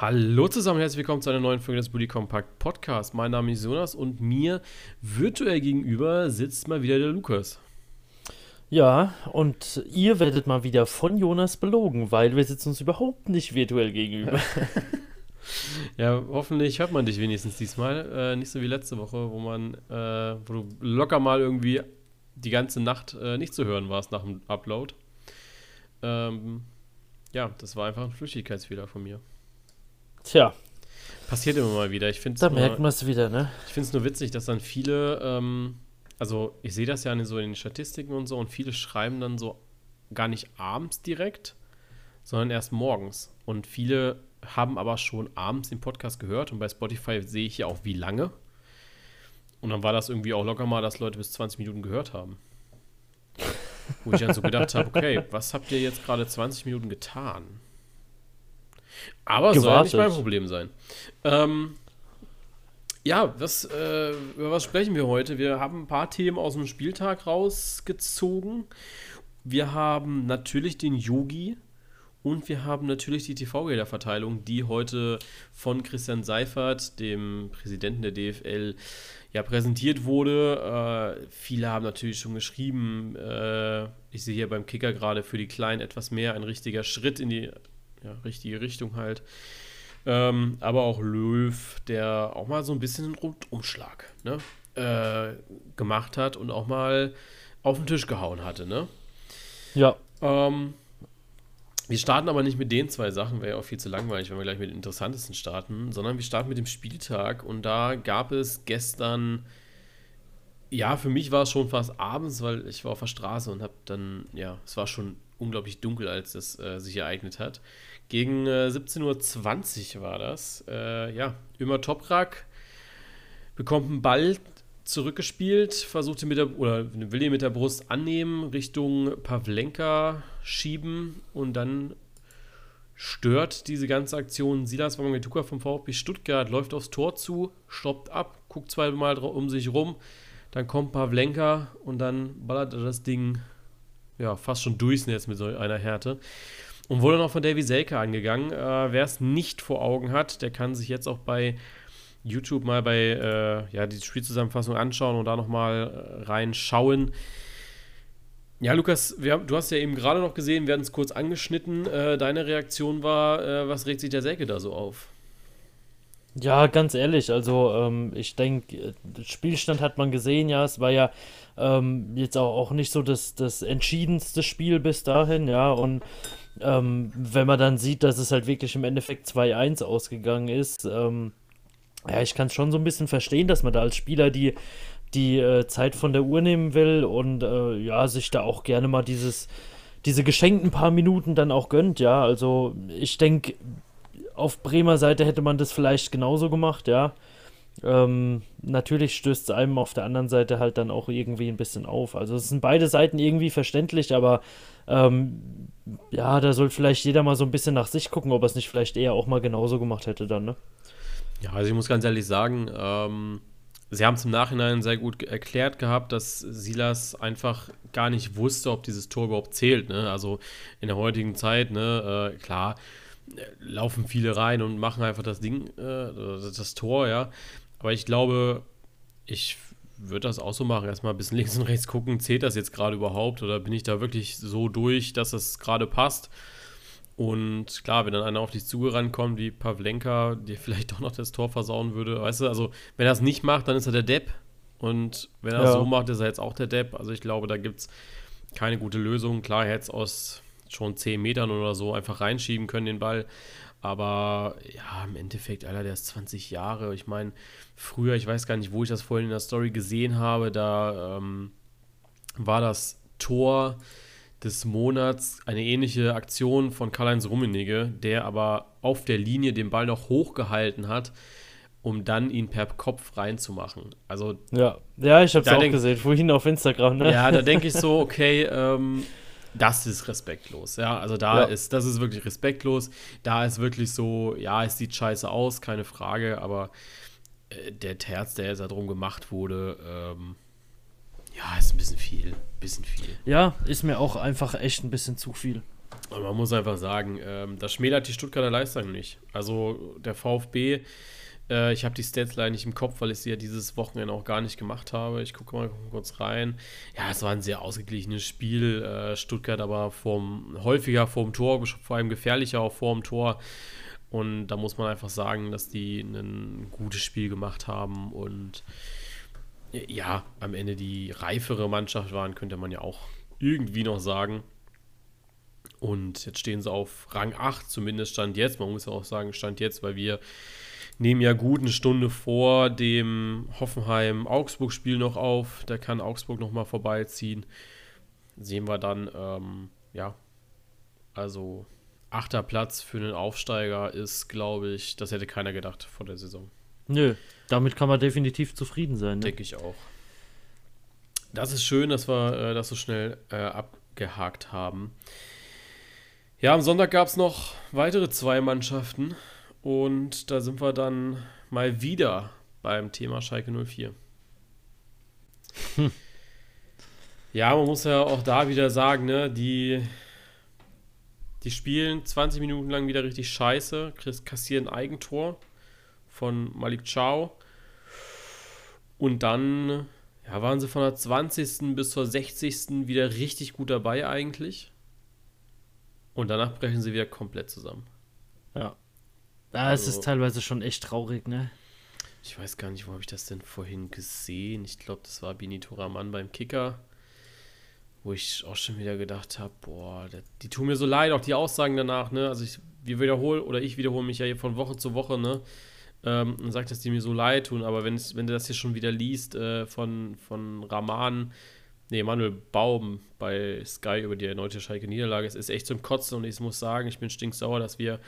Hallo zusammen, herzlich willkommen zu einer neuen Folge des Bully Compact Podcast. Mein Name ist Jonas und mir virtuell gegenüber sitzt mal wieder der Lukas. Ja, und ihr werdet mal wieder von Jonas belogen, weil wir sitzen uns überhaupt nicht virtuell gegenüber. ja, hoffentlich hört man dich wenigstens diesmal. Äh, nicht so wie letzte Woche, wo man, äh, wo du locker mal irgendwie die ganze Nacht äh, nicht zu hören warst nach dem Upload. Ähm, ja, das war einfach ein Flüchtigkeitsfehler von mir. Tja. Passiert immer mal wieder. Ich da merkt man es wieder, ne? Ich finde es nur witzig, dass dann viele, ähm, also ich sehe das ja in, so in den Statistiken und so, und viele schreiben dann so gar nicht abends direkt, sondern erst morgens. Und viele haben aber schon abends den Podcast gehört und bei Spotify sehe ich ja auch wie lange. Und dann war das irgendwie auch locker mal, dass Leute bis 20 Minuten gehört haben. Wo ich dann so gedacht habe, okay, was habt ihr jetzt gerade 20 Minuten getan? Aber Gewartet. soll ja nicht mein Problem sein. Ähm, ja, was, äh, über was sprechen wir heute? Wir haben ein paar Themen aus dem Spieltag rausgezogen. Wir haben natürlich den Yogi und wir haben natürlich die TV-Gelderverteilung, die heute von Christian Seifert, dem Präsidenten der DFL, ja, präsentiert wurde. Äh, viele haben natürlich schon geschrieben, äh, ich sehe hier beim Kicker gerade für die Kleinen etwas mehr ein richtiger Schritt in die ja, richtige Richtung halt. Ähm, aber auch Löw, der auch mal so ein bisschen einen Rundumschlag ne, äh, gemacht hat und auch mal auf den Tisch gehauen hatte. Ne? Ja. Ähm, wir starten aber nicht mit den zwei Sachen, wäre ja auch viel zu langweilig, wenn wir gleich mit den interessantesten starten, sondern wir starten mit dem Spieltag und da gab es gestern, ja, für mich war es schon fast abends, weil ich war auf der Straße und habe dann, ja, es war schon unglaublich dunkel, als das äh, sich ereignet hat. Gegen äh, 17.20 Uhr war das. Äh, ja, Ömer Toprak bekommt einen Ball zurückgespielt, versuchte mit der, oder will ihn mit der Brust annehmen, Richtung Pavlenka schieben und dann stört diese ganze Aktion Silas Wamangituka vom VfB Stuttgart, läuft aufs Tor zu, stoppt ab, guckt zweimal um sich rum, dann kommt Pavlenka und dann ballert er das Ding ja, fast schon durchs mit so einer Härte. Und wurde noch von Davy Selke angegangen. Äh, Wer es nicht vor Augen hat, der kann sich jetzt auch bei YouTube mal bei äh, ja, die Spielzusammenfassung anschauen und da nochmal äh, reinschauen. Ja, Lukas, wir, du hast ja eben gerade noch gesehen, wir hatten es kurz angeschnitten. Äh, deine Reaktion war, äh, was regt sich der Selke da so auf? Ja, ganz ehrlich, also ähm, ich denke, Spielstand hat man gesehen, ja, es war ja ähm, jetzt auch, auch nicht so das, das entschiedenste Spiel bis dahin, ja, und ähm, wenn man dann sieht, dass es halt wirklich im Endeffekt 2-1 ausgegangen ist, ähm, ja, ich kann es schon so ein bisschen verstehen, dass man da als Spieler die, die äh, Zeit von der Uhr nehmen will und äh, ja, sich da auch gerne mal dieses, diese geschenkten paar Minuten dann auch gönnt, ja. Also ich denke, auf Bremer Seite hätte man das vielleicht genauso gemacht, ja. Ähm, natürlich stößt es einem auf der anderen Seite halt dann auch irgendwie ein bisschen auf. Also es sind beide Seiten irgendwie verständlich, aber ähm, ja, da soll vielleicht jeder mal so ein bisschen nach sich gucken, ob er es nicht vielleicht eher auch mal genauso gemacht hätte dann, ne? Ja, also ich muss ganz ehrlich sagen, ähm, sie haben es im Nachhinein sehr gut erklärt gehabt, dass Silas einfach gar nicht wusste, ob dieses Tor überhaupt zählt. Ne? Also in der heutigen Zeit, ne, äh, klar, äh, laufen viele rein und machen einfach das Ding, äh, das Tor, ja. Aber ich glaube, ich würde das auch so machen. Erstmal ein bisschen links und rechts gucken, zählt das jetzt gerade überhaupt oder bin ich da wirklich so durch, dass das gerade passt? Und klar, wenn dann einer auf dich zugerannt kommt, wie Pavlenka, der vielleicht doch noch das Tor versauen würde, weißt du, also wenn er es nicht macht, dann ist er der Depp. Und wenn er es ja. so macht, ist er jetzt auch der Depp. Also ich glaube, da gibt es keine gute Lösung. Klar, er hätte es aus schon 10 Metern oder so einfach reinschieben können, den Ball. Aber ja, im Endeffekt, Alter, der ist 20 Jahre. Ich meine, früher, ich weiß gar nicht, wo ich das vorhin in der Story gesehen habe, da ähm, war das Tor des Monats eine ähnliche Aktion von Karl-Heinz Rummenigge, der aber auf der Linie den Ball noch hochgehalten hat, um dann ihn per Kopf reinzumachen. Also ja, ja, ich habe es auch gesehen, vorhin auf Instagram. Ne? Ja, da denke ich so, okay, ähm, das ist respektlos. Ja, also da ja. ist, das ist wirklich respektlos. Da ist wirklich so, ja, es sieht scheiße aus, keine Frage, aber äh, der Terz, der jetzt da drum gemacht wurde, ähm, ja, ist ein bisschen viel. Bisschen viel. Ja, ist mir auch einfach echt ein bisschen zu viel. Aber man muss einfach sagen, ähm, das schmälert die Stuttgarter Leistung nicht. Also der VfB, äh, ich habe die Stats leider nicht im Kopf, weil ich sie ja dieses Wochenende auch gar nicht gemacht habe. Ich gucke mal kurz rein. Ja, es war ein sehr ausgeglichenes Spiel. Äh, Stuttgart aber vorm, häufiger vorm Tor, vor allem gefährlicher auch vorm Tor. Und da muss man einfach sagen, dass die ein gutes Spiel gemacht haben und ja, am Ende die reifere Mannschaft waren, könnte man ja auch irgendwie noch sagen. Und jetzt stehen sie auf Rang 8, zumindest Stand jetzt. Man muss ja auch sagen, Stand jetzt, weil wir nehmen ja gut eine Stunde vor dem Hoffenheim-Augsburg-Spiel noch auf. Da kann Augsburg nochmal vorbeiziehen. Sehen wir dann, ähm, ja, also achter Platz für einen Aufsteiger ist, glaube ich, das hätte keiner gedacht vor der Saison. Nö, damit kann man definitiv zufrieden sein. Ne? Denke ich auch. Das ist schön, dass wir äh, das so schnell äh, abgehakt haben. Ja, am Sonntag gab es noch weitere zwei Mannschaften und da sind wir dann mal wieder beim Thema Schalke 04. Hm. Ja, man muss ja auch da wieder sagen, ne, die, die spielen 20 Minuten lang wieder richtig scheiße, kassieren Eigentor von Malik Chow. Und dann ja, waren sie von der 20. bis zur 60. wieder richtig gut dabei eigentlich. Und danach brechen sie wieder komplett zusammen. Ja. Ja, also, es ist teilweise schon echt traurig, ne? Ich weiß gar nicht, wo habe ich das denn vorhin gesehen? Ich glaube, das war Benito Raman beim Kicker, wo ich auch schon wieder gedacht habe, boah, die tun mir so leid, auch die Aussagen danach, ne? Also ich, wir wiederholen, oder ich wiederhole mich ja hier von Woche zu Woche, ne? Ähm, und sagt, dass die mir so leid tun, aber wenn, wenn du das hier schon wieder liest äh, von, von Raman, nee, Manuel Baum bei Sky über die erneute Schalke-Niederlage. Es ist echt zum Kotzen und ich muss sagen, ich bin stinksauer, dass wir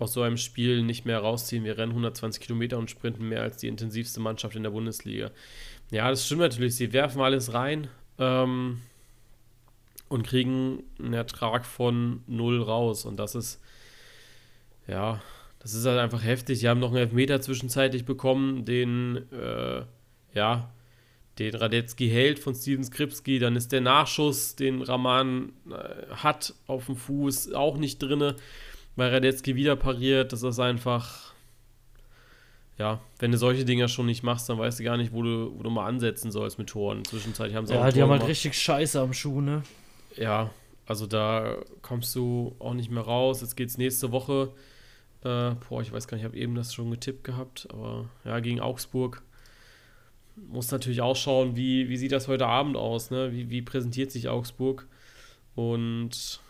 aus so einem Spiel nicht mehr rausziehen. Wir rennen 120 Kilometer und sprinten mehr als die intensivste Mannschaft in der Bundesliga. Ja, das stimmt natürlich. Sie werfen alles rein ähm, und kriegen einen Ertrag von null raus. Und das ist, ja, das ist halt einfach heftig. Sie haben noch einen Elfmeter zwischenzeitlich bekommen, den, äh, ja, den Radetzky hält von Steven Skripski, dann ist der Nachschuss, den Raman äh, hat auf dem Fuß, auch nicht drinne, weil Radetzky wieder pariert. Das ist einfach, ja, wenn du solche Dinger schon nicht machst, dann weißt du gar nicht, wo du, wo du mal ansetzen sollst mit Toren. Zwischenzeitlich haben sie ja, auch die haben halt richtig Scheiße am Schuh, ne? Ja, also da kommst du auch nicht mehr raus. Jetzt geht's nächste Woche. Äh, boah, ich weiß gar nicht, ich habe eben das schon getippt gehabt, aber ja, gegen Augsburg muss natürlich auch schauen, wie, wie sieht das heute Abend aus, ne? Wie, wie präsentiert sich Augsburg? Und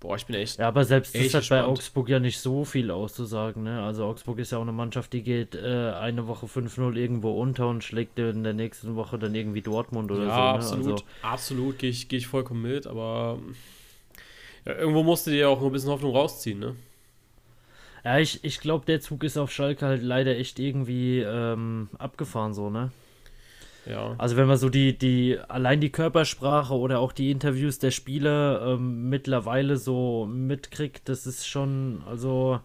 boah, ich bin echt. Ja, aber selbst das hat bei Augsburg ja nicht so viel auszusagen, ne? Also Augsburg ist ja auch eine Mannschaft, die geht äh, eine Woche 5-0 irgendwo unter und schlägt in der nächsten Woche dann irgendwie Dortmund oder ja, so. Ja, ne? absolut, also, absolut, gehe ich, geh ich vollkommen mit, aber ja, irgendwo musste dir auch ein bisschen Hoffnung rausziehen, ne? Ja, ich, ich glaube, der Zug ist auf Schalke halt leider echt irgendwie ähm, abgefahren, so, ne? Ja. Also wenn man so die, die, allein die Körpersprache oder auch die Interviews der Spieler ähm, mittlerweile so mitkriegt, das ist schon, also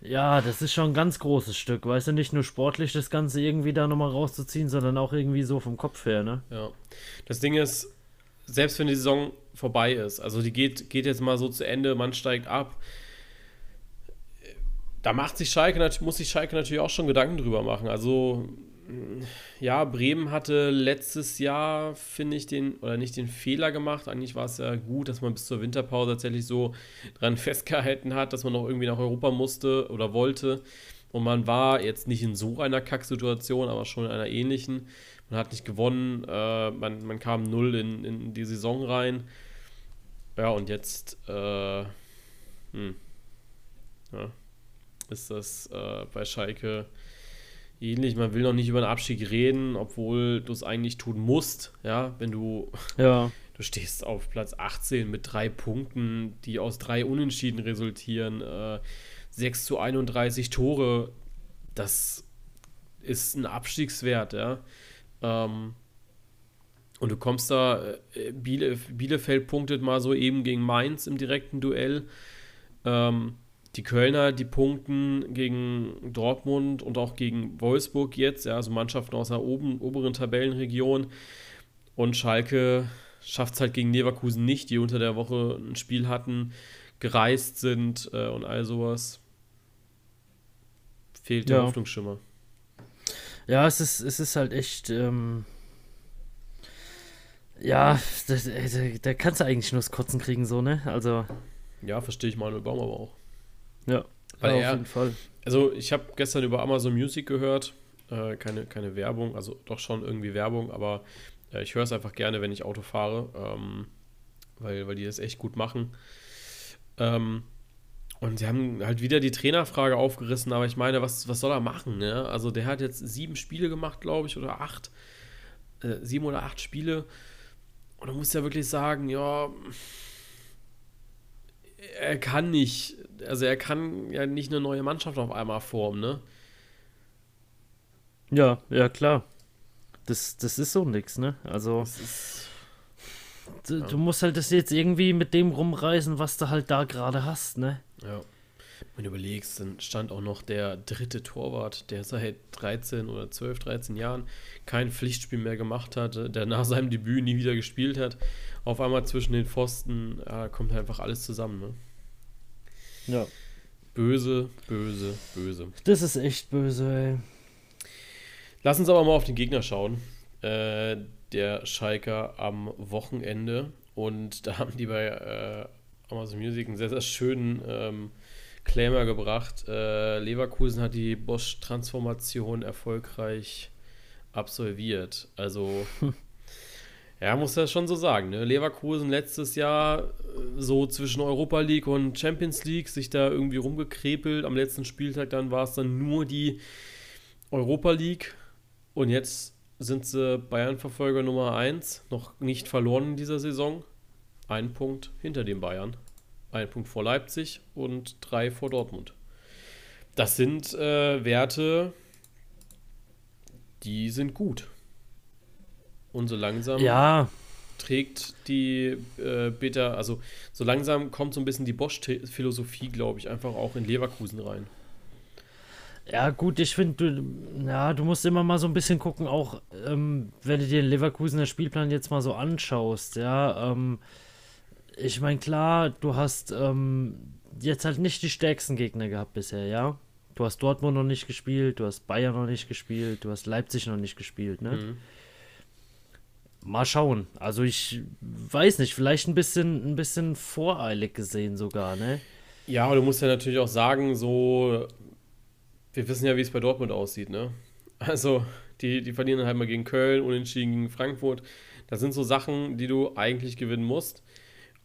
ja, das ist schon ein ganz großes Stück, weißt du, nicht nur sportlich das Ganze irgendwie da nochmal rauszuziehen, sondern auch irgendwie so vom Kopf her, ne? Ja. Das Ding ist, selbst wenn die Saison vorbei ist, also die geht, geht jetzt mal so zu Ende, man steigt ab, da macht sich Schalke, muss sich Schalke natürlich auch schon Gedanken drüber machen. Also, ja, Bremen hatte letztes Jahr, finde ich, den, oder nicht den Fehler gemacht. Eigentlich war es ja gut, dass man bis zur Winterpause tatsächlich so dran festgehalten hat, dass man noch irgendwie nach Europa musste oder wollte. Und man war jetzt nicht in so einer Kacksituation, aber schon in einer ähnlichen. Man hat nicht gewonnen, äh, man, man kam null in, in die Saison rein. Ja, und jetzt, äh, hm, ja, ist das äh, bei Schalke ähnlich. Man will noch nicht über den Abstieg reden, obwohl du es eigentlich tun musst. Ja, wenn du, ja. du stehst auf Platz 18 mit drei Punkten, die aus drei Unentschieden resultieren, äh, 6 zu 31 Tore, das ist ein Abstiegswert, ja. Ähm, und du kommst da, äh, Biele, Bielefeld punktet mal so eben gegen Mainz im direkten Duell. Ähm, die Kölner, die punkten gegen Dortmund und auch gegen Wolfsburg jetzt, ja, also Mannschaften aus der oben, oberen Tabellenregion. Und Schalke schafft es halt gegen Leverkusen nicht, die unter der Woche ein Spiel hatten, gereist sind äh, und all sowas. Fehlt der ja. Hoffnungsschimmer. Ja, es ist, es ist halt echt. Ähm ja, da, da, da, kannst du eigentlich nur das Kotzen kriegen, so, ne? Also. Ja, verstehe ich Manuel Baum aber auch. Ja, Weil ja, auf jeden Fall. Also, ich habe gestern über Amazon Music gehört. Äh, keine, keine Werbung, also doch schon irgendwie Werbung, aber äh, ich höre es einfach gerne, wenn ich Auto fahre, ähm, weil, weil die das echt gut machen. Ähm, und sie haben halt wieder die Trainerfrage aufgerissen, aber ich meine, was, was soll er machen? Ne? Also, der hat jetzt sieben Spiele gemacht, glaube ich, oder acht. Äh, sieben oder acht Spiele und du musst ja wirklich sagen, ja, er kann nicht, also er kann ja nicht eine neue Mannschaft auf einmal formen, ne? Ja, ja, klar. Das, das ist so nix, ne? Also. Du, ja. du, musst halt das jetzt irgendwie mit dem rumreißen, was du halt da gerade hast, ne? Ja. Wenn du überlegst, dann stand auch noch der dritte Torwart, der seit 13 oder 12, 13 Jahren kein Pflichtspiel mehr gemacht hat, der nach seinem Debüt nie wieder gespielt hat. Auf einmal zwischen den Pfosten äh, kommt einfach alles zusammen. Ne? Ja. Böse, böse, böse. Das ist echt böse, ey. Lass uns aber mal auf den Gegner schauen. Äh, der Schalker am Wochenende. Und da haben die bei äh, Amazon Music einen sehr, sehr schönen ähm, Claimer gebracht. Äh, Leverkusen hat die Bosch-Transformation erfolgreich absolviert. Also, ja, muss ja schon so sagen. Ne? Leverkusen letztes Jahr äh, so zwischen Europa League und Champions League sich da irgendwie rumgekrepelt. Am letzten Spieltag dann war es dann nur die Europa League. Und jetzt sind sie Bayern-Verfolger Nummer 1. Noch nicht verloren in dieser Saison. Ein Punkt hinter den Bayern. Ein Punkt vor Leipzig und drei vor Dortmund. Das sind äh, Werte, die sind gut. Und so langsam ja. trägt die äh, Beta, also so langsam kommt so ein bisschen die Bosch-Philosophie, glaube ich, einfach auch in Leverkusen rein. Ja, gut, ich finde, du, ja, du musst immer mal so ein bisschen gucken, auch ähm, wenn du dir den Leverkusener Spielplan jetzt mal so anschaust, ja, ähm, ich meine, klar, du hast ähm, jetzt halt nicht die stärksten Gegner gehabt bisher, ja. Du hast Dortmund noch nicht gespielt, du hast Bayern noch nicht gespielt, du hast Leipzig noch nicht gespielt, ne? Mhm. Mal schauen. Also ich weiß nicht, vielleicht ein bisschen, ein bisschen voreilig gesehen sogar, ne? Ja, aber du musst ja natürlich auch sagen, so, wir wissen ja, wie es bei Dortmund aussieht, ne? Also, die, die verlieren halt mal gegen Köln, unentschieden gegen Frankfurt. Das sind so Sachen, die du eigentlich gewinnen musst.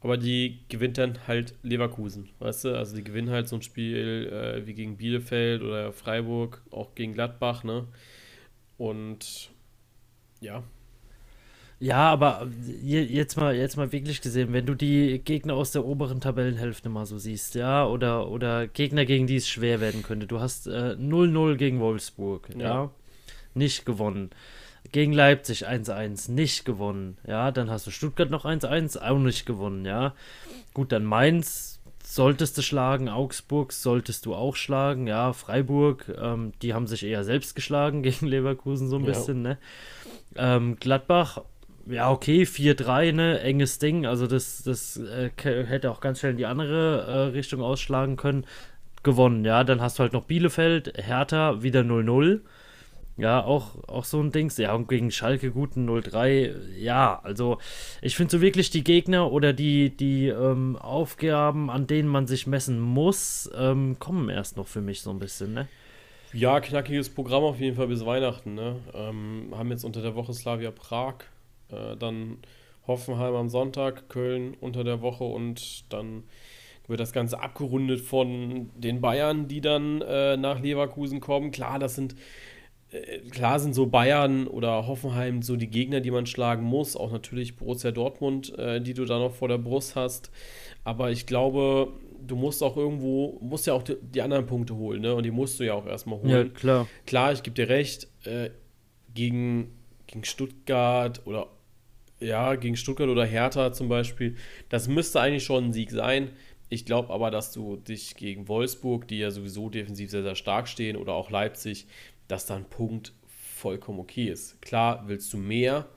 Aber die gewinnt dann halt Leverkusen, weißt du? Also die gewinnen halt so ein Spiel äh, wie gegen Bielefeld oder Freiburg, auch gegen Gladbach, ne? Und ja. Ja, aber jetzt mal, jetzt mal wirklich gesehen, wenn du die Gegner aus der oberen Tabellenhälfte mal so siehst, ja, oder, oder Gegner, gegen die es schwer werden könnte. Du hast 0-0 äh, gegen Wolfsburg, ja. ja, nicht gewonnen. Gegen Leipzig 1-1, nicht gewonnen. Ja, dann hast du Stuttgart noch 1-1, auch nicht gewonnen. Ja, gut, dann Mainz solltest du schlagen, Augsburg solltest du auch schlagen. Ja, Freiburg, ähm, die haben sich eher selbst geschlagen gegen Leverkusen so ein ja. bisschen. Ne? Ähm, Gladbach, ja, okay, 4-3, ne, enges Ding. Also, das, das äh, hätte auch ganz schnell in die andere äh, Richtung ausschlagen können. Gewonnen, ja. Dann hast du halt noch Bielefeld, Hertha, wieder 0-0. Ja, auch, auch so ein Dings. Ja, und gegen Schalke guten 0-3. Ja, also ich finde so wirklich die Gegner oder die, die ähm, Aufgaben, an denen man sich messen muss, ähm, kommen erst noch für mich so ein bisschen, ne? Ja, knackiges Programm auf jeden Fall bis Weihnachten, ne? Ähm, haben jetzt unter der Woche Slavia Prag, äh, dann Hoffenheim am Sonntag, Köln unter der Woche und dann wird das Ganze abgerundet von den Bayern, die dann äh, nach Leverkusen kommen. Klar, das sind äh, klar sind so Bayern oder Hoffenheim so die Gegner, die man schlagen muss. Auch natürlich Borussia Dortmund, äh, die du da noch vor der Brust hast. Aber ich glaube, du musst auch irgendwo, musst ja auch die, die anderen Punkte holen, ne? Und die musst du ja auch erstmal holen. Ja, klar. Klar, ich gebe dir recht, äh, gegen, gegen Stuttgart oder ja, gegen Stuttgart oder Hertha zum Beispiel, das müsste eigentlich schon ein Sieg sein. Ich glaube aber, dass du dich gegen Wolfsburg, die ja sowieso defensiv sehr, sehr stark stehen, oder auch Leipzig, dass da ein Punkt vollkommen okay ist. Klar willst du mehr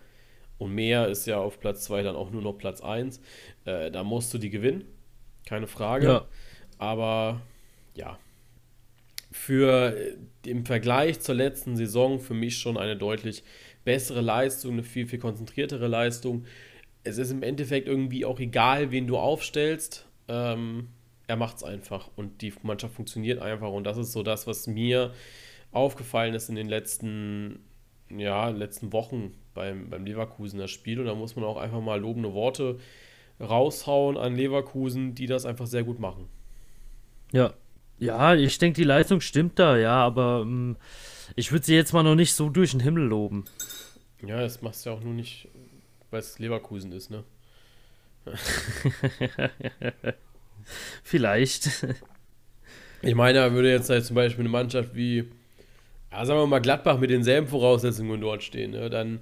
Und mehr ist ja auf Platz 2 dann auch nur noch Platz 1. Äh, da musst du die gewinnen, keine Frage. Ja. Aber ja, für äh, im Vergleich zur letzten Saison für mich schon eine deutlich bessere Leistung, eine viel, viel konzentriertere Leistung. Es ist im Endeffekt irgendwie auch egal, wen du aufstellst. Ähm, er macht es einfach und die Mannschaft funktioniert einfach. Und das ist so das, was mir aufgefallen ist in den letzten, ja, letzten Wochen beim, beim Leverkusener Spiel. Und da muss man auch einfach mal lobende Worte raushauen an Leverkusen, die das einfach sehr gut machen. Ja, ja, ich denke, die Leistung stimmt da, ja, aber ähm, ich würde sie jetzt mal noch nicht so durch den Himmel loben. Ja, das machst du ja auch nur nicht, weil es Leverkusen ist, ne? Vielleicht. Ich meine, da würde jetzt halt zum Beispiel eine Mannschaft wie, ja, sagen wir mal, Gladbach mit denselben Voraussetzungen dort stehen, ne? Dann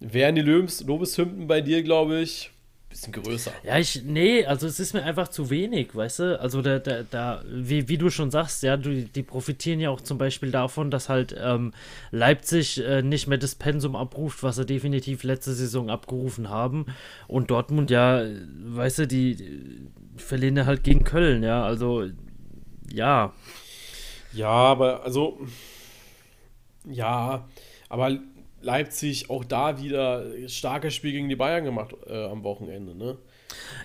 wären die Lobes Lobeshymnen bei dir, glaube ich, bisschen größer. Ja, ich, nee, also es ist mir einfach zu wenig, weißt du? Also da, da, da wie, wie du schon sagst, ja, du, die profitieren ja auch zum Beispiel davon, dass halt ähm, Leipzig äh, nicht mehr das Pensum abruft, was sie definitiv letzte Saison abgerufen haben. Und Dortmund, ja, weißt du, die, die verlieren ja halt gegen Köln, ja, also ja. Ja, aber also ja, aber Leipzig auch da wieder starkes Spiel gegen die Bayern gemacht äh, am Wochenende, ne?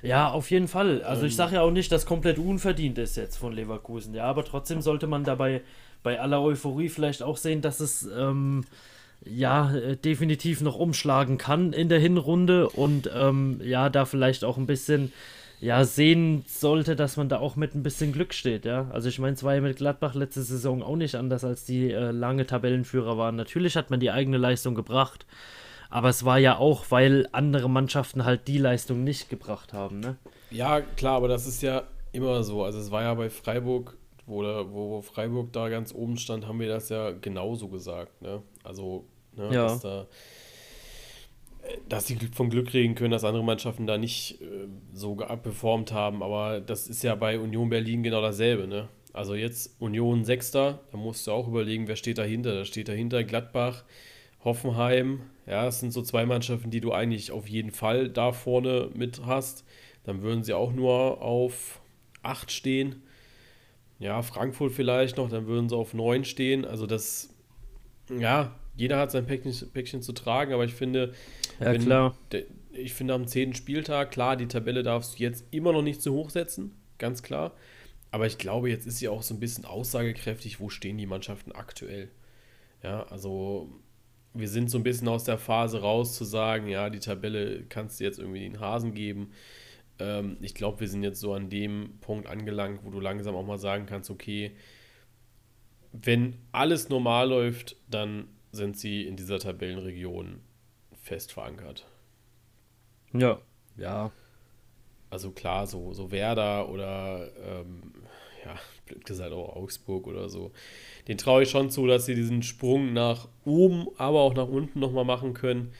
Ja, auf jeden Fall. Also ähm, ich sage ja auch nicht, dass komplett unverdient ist jetzt von Leverkusen, ja, aber trotzdem sollte man dabei bei aller Euphorie vielleicht auch sehen, dass es ähm, ja äh, definitiv noch umschlagen kann in der Hinrunde und ähm, ja, da vielleicht auch ein bisschen ja, sehen sollte, dass man da auch mit ein bisschen Glück steht, ja. Also ich meine, es war ja mit Gladbach letzte Saison auch nicht anders, als die äh, lange Tabellenführer waren. Natürlich hat man die eigene Leistung gebracht, aber es war ja auch, weil andere Mannschaften halt die Leistung nicht gebracht haben, ne? Ja, klar, aber das ist ja immer so. Also es war ja bei Freiburg, wo, wo Freiburg da ganz oben stand, haben wir das ja genauso gesagt, ne? Also, ne, ja. dass da dass sie von Glück reden können, dass andere Mannschaften da nicht äh, so performt haben. Aber das ist ja bei Union Berlin genau dasselbe. Ne? Also jetzt Union Sechster, da musst du auch überlegen, wer steht dahinter. Da steht dahinter Gladbach, Hoffenheim. Ja, das sind so zwei Mannschaften, die du eigentlich auf jeden Fall da vorne mit hast. Dann würden sie auch nur auf 8 stehen. Ja, Frankfurt vielleicht noch, dann würden sie auf 9 stehen. Also das, ja, jeder hat sein Päckchen, Päckchen zu tragen, aber ich finde, ja, wenn, klar. ich finde am zehnten Spieltag, klar, die Tabelle darfst du jetzt immer noch nicht zu hoch setzen, ganz klar. Aber ich glaube, jetzt ist sie auch so ein bisschen aussagekräftig, wo stehen die Mannschaften aktuell. Ja, also wir sind so ein bisschen aus der Phase raus zu sagen, ja, die Tabelle kannst du jetzt irgendwie den Hasen geben. Ähm, ich glaube, wir sind jetzt so an dem Punkt angelangt, wo du langsam auch mal sagen kannst, okay, wenn alles normal läuft, dann sind sie in dieser Tabellenregion fest verankert. Ja, ja. Also klar, so, so Werder oder ähm, ja, blöd gesagt auch Augsburg oder so. Den traue ich schon zu, dass sie diesen Sprung nach oben, aber auch nach unten nochmal machen können.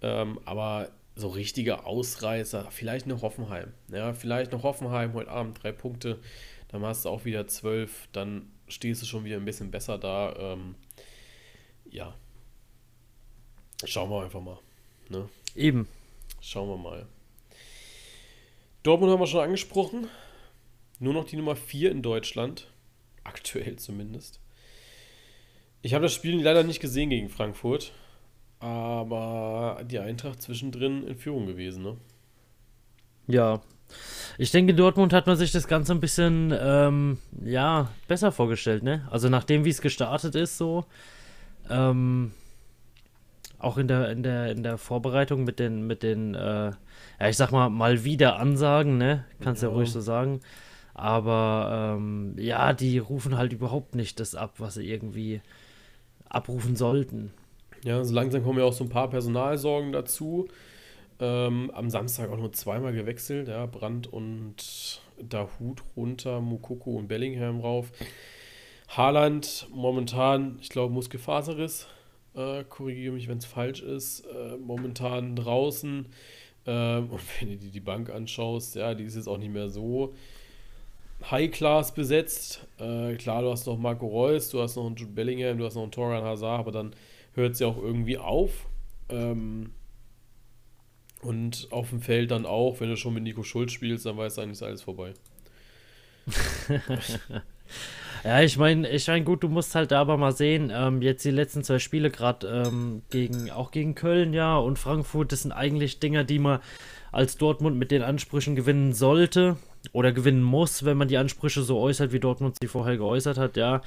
Ähm, aber so richtige Ausreißer, vielleicht noch Hoffenheim. Ja, vielleicht noch Hoffenheim heute Abend drei Punkte. Dann hast du auch wieder zwölf. Dann stehst du schon wieder ein bisschen besser da. Ähm, ja. Schauen wir einfach mal. Ne? Eben. Schauen wir mal. Dortmund haben wir schon angesprochen. Nur noch die Nummer 4 in Deutschland. Aktuell zumindest. Ich habe das Spiel leider nicht gesehen gegen Frankfurt. Aber die Eintracht zwischendrin in Führung gewesen, ne? Ja. Ich denke, in Dortmund hat man sich das Ganze ein bisschen, ähm, ja, besser vorgestellt, ne? Also nachdem, wie es gestartet ist, so, ähm, auch in der, in der, in der Vorbereitung mit den, mit den, äh, ja, ich sag mal, mal wieder Ansagen, ne? Kannst ja, ja ruhig so sagen. Aber ähm, ja, die rufen halt überhaupt nicht das ab, was sie irgendwie abrufen sollten. Ja, so langsam kommen ja auch so ein paar Personalsorgen dazu. Ähm, am Samstag auch nur zweimal gewechselt, ja, Brandt und Dahut runter, Mukoko und Bellingham rauf. Haaland momentan, ich glaube, Muskelfaserriss äh, korrigiere mich, wenn es falsch ist, äh, momentan draußen. Ähm, und wenn du dir die Bank anschaust, ja, die ist jetzt auch nicht mehr so High-Class besetzt. Äh, klar, du hast noch Marco Reus, du hast noch einen Jude Bellingham, du hast noch einen Toran Hazard, aber dann hört es ja auch irgendwie auf. Ähm, Und auf dem Feld dann auch, wenn du schon mit Nico Schulz spielst, dann weiß eigentlich ist alles vorbei. ja, ich meine, ich mein, gut, du musst halt aber mal sehen, ähm, jetzt die letzten zwei Spiele gerade ähm, gegen, auch gegen Köln, ja, und Frankfurt, das sind eigentlich Dinger, die man als Dortmund mit den Ansprüchen gewinnen sollte oder gewinnen muss, wenn man die Ansprüche so äußert, wie Dortmund sie vorher geäußert hat, ja. Und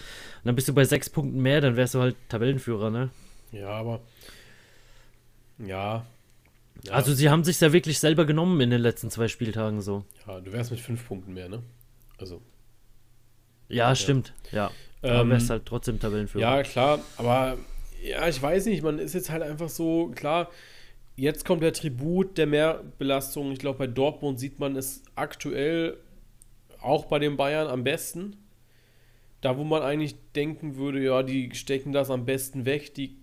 dann bist du bei sechs Punkten mehr, dann wärst du halt Tabellenführer, ne? Ja, aber. Ja. ja. Also, sie haben sich ja wirklich selber genommen in den letzten zwei Spieltagen so. Ja, du wärst mit fünf Punkten mehr, ne? Also. Ja, stimmt, ja. Ähm, aber wärst halt trotzdem Tabellenführer. Ja, klar, aber ja, ich weiß nicht, man ist jetzt halt einfach so, klar, Jetzt kommt der Tribut der Mehrbelastung. Ich glaube, bei Dortmund sieht man es aktuell auch bei den Bayern am besten. Da, wo man eigentlich denken würde, ja, die stecken das am besten weg, die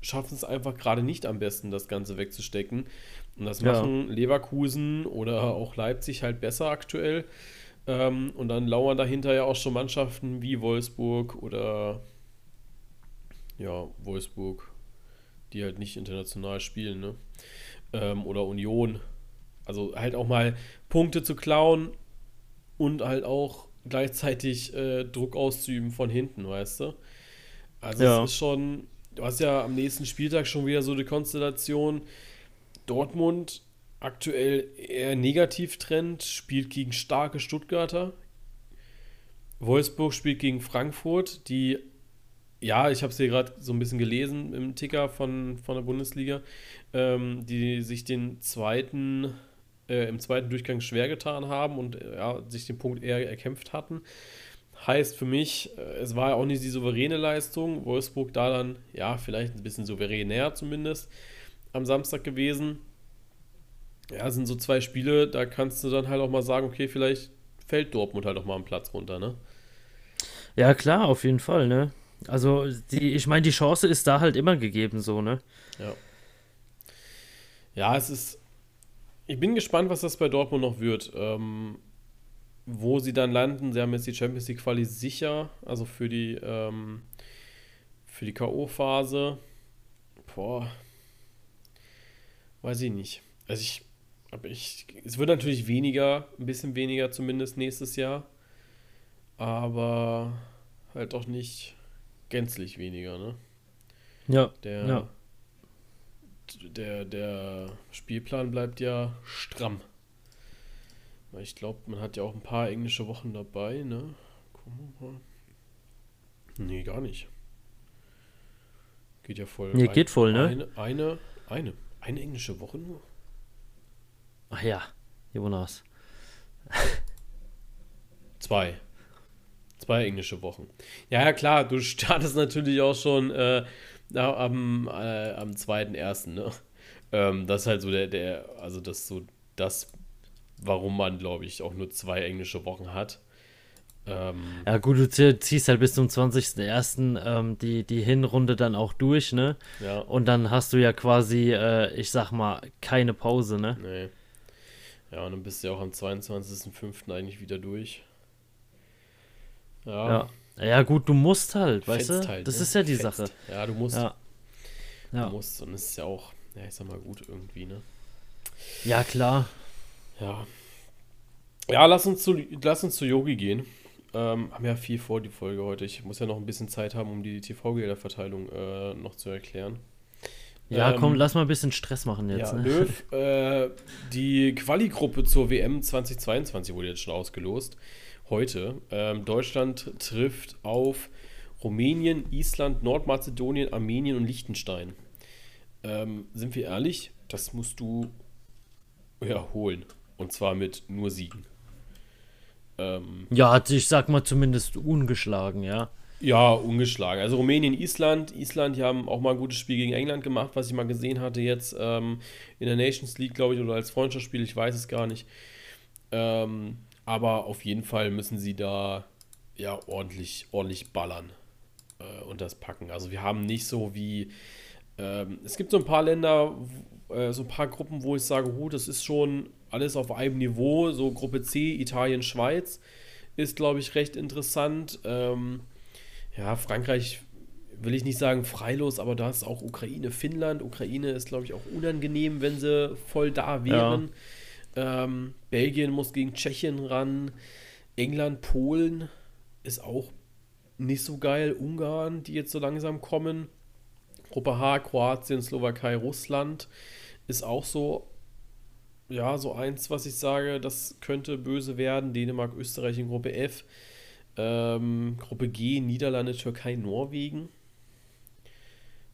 schaffen es einfach gerade nicht am besten, das Ganze wegzustecken. Und das machen ja. Leverkusen oder auch Leipzig halt besser aktuell. Ähm, und dann lauern dahinter ja auch schon Mannschaften wie Wolfsburg oder ja, Wolfsburg, die halt nicht international spielen, ne? Ähm, oder Union. Also halt auch mal Punkte zu klauen und halt auch gleichzeitig äh, Druck auszuüben von hinten, weißt du? Also ja. es ist schon, du hast ja am nächsten Spieltag schon wieder so die Konstellation, Dortmund aktuell eher Negativtrend, spielt gegen starke Stuttgarter. Wolfsburg spielt gegen Frankfurt, die ja, ich habe es hier gerade so ein bisschen gelesen im Ticker von, von der Bundesliga, ähm, die sich den zweiten, äh, im zweiten Durchgang schwer getan haben und äh, ja, sich den Punkt eher erkämpft hatten. Heißt für mich, äh, es war ja auch nicht die souveräne Leistung. Wolfsburg da dann, ja, vielleicht ein bisschen souveränär zumindest am Samstag gewesen. Ja, sind so zwei Spiele, da kannst du dann halt auch mal sagen, okay, vielleicht fällt Dortmund halt auch mal einen Platz runter, ne? Ja, klar, auf jeden Fall, ne? Also, die, ich meine, die Chance ist da halt immer gegeben, so, ne? Ja. Ja, es ist. Ich bin gespannt, was das bei Dortmund noch wird. Ähm, wo sie dann landen. Sie haben jetzt die Champions League Quali sicher, also für die, ähm, für die K.O.-Phase. Boah. Weiß ich nicht. Also ich, aber ich, es wird natürlich weniger, ein bisschen weniger zumindest nächstes Jahr. Aber halt doch nicht gänzlich weniger, ne? Ja. Der, ja. Der, der Spielplan bleibt ja stramm. Weil ich glaube, man hat ja auch ein paar englische Wochen dabei, ne? Nee, gar nicht. Geht ja voll. Nee, geht voll, ne? Eine, eine, eine, eine englische Woche nur. Ach ja, Jonas. Zwei. Zwei englische Wochen. Ja, ja, klar, du startest natürlich auch schon äh, am, äh, am 2.1., ne? Ähm, das ist halt so der, der, also das so das, warum man, glaube ich, auch nur zwei englische Wochen hat. Ähm, ja, gut, du ziehst halt bis zum 20.01. Ähm, die, die Hinrunde dann auch durch, ne? Ja. Und dann hast du ja quasi, äh, ich sag mal, keine Pause, ne? Nee. Ja, und dann bist du ja auch am 22.05. eigentlich wieder durch. Ja. ja. Ja, gut, du musst halt, weißt du? Halt, das ne? ist ja die Fetzt. Sache. Ja, du musst. Ja. ja. Du musst. Und es ist ja auch, ja, ich sag mal, gut irgendwie, ne? Ja, klar. Ja. Ja, lass uns zu, lass uns zu Yogi gehen. Ähm, haben ja viel vor, die Folge heute. Ich muss ja noch ein bisschen Zeit haben, um die TV-Gelderverteilung äh, noch zu erklären. Ja, ähm, komm, lass mal ein bisschen Stress machen jetzt. Ja, ne? Löw, äh, die Quali-Gruppe zur WM 2022 wurde jetzt schon ausgelost heute. Ähm, Deutschland trifft auf Rumänien, Island, Nordmazedonien, Armenien und Liechtenstein. Ähm, sind wir ehrlich, das musst du ja, holen. Und zwar mit nur Siegen. Ähm, ja, ich sag mal zumindest ungeschlagen, ja. Ja, ungeschlagen. Also Rumänien, Island. Island, die haben auch mal ein gutes Spiel gegen England gemacht, was ich mal gesehen hatte jetzt ähm, in der Nations League, glaube ich, oder als Freundschaftsspiel, ich weiß es gar nicht. Ähm, aber auf jeden Fall müssen sie da ja ordentlich, ordentlich ballern äh, und das packen. Also wir haben nicht so wie. Ähm, es gibt so ein paar Länder, äh, so ein paar Gruppen, wo ich sage, oh, das ist schon alles auf einem Niveau. So Gruppe C, Italien, Schweiz ist, glaube ich, recht interessant. Ähm, ja, Frankreich will ich nicht sagen freilos, aber da ist auch Ukraine, Finnland. Ukraine ist, glaube ich, auch unangenehm, wenn sie voll da wären. Ja. Ähm, Belgien muss gegen Tschechien ran. England, Polen ist auch nicht so geil. Ungarn, die jetzt so langsam kommen. Gruppe H, Kroatien, Slowakei, Russland ist auch so, ja, so eins, was ich sage, das könnte böse werden. Dänemark, Österreich in Gruppe F. Ähm, Gruppe G, Niederlande, Türkei, Norwegen.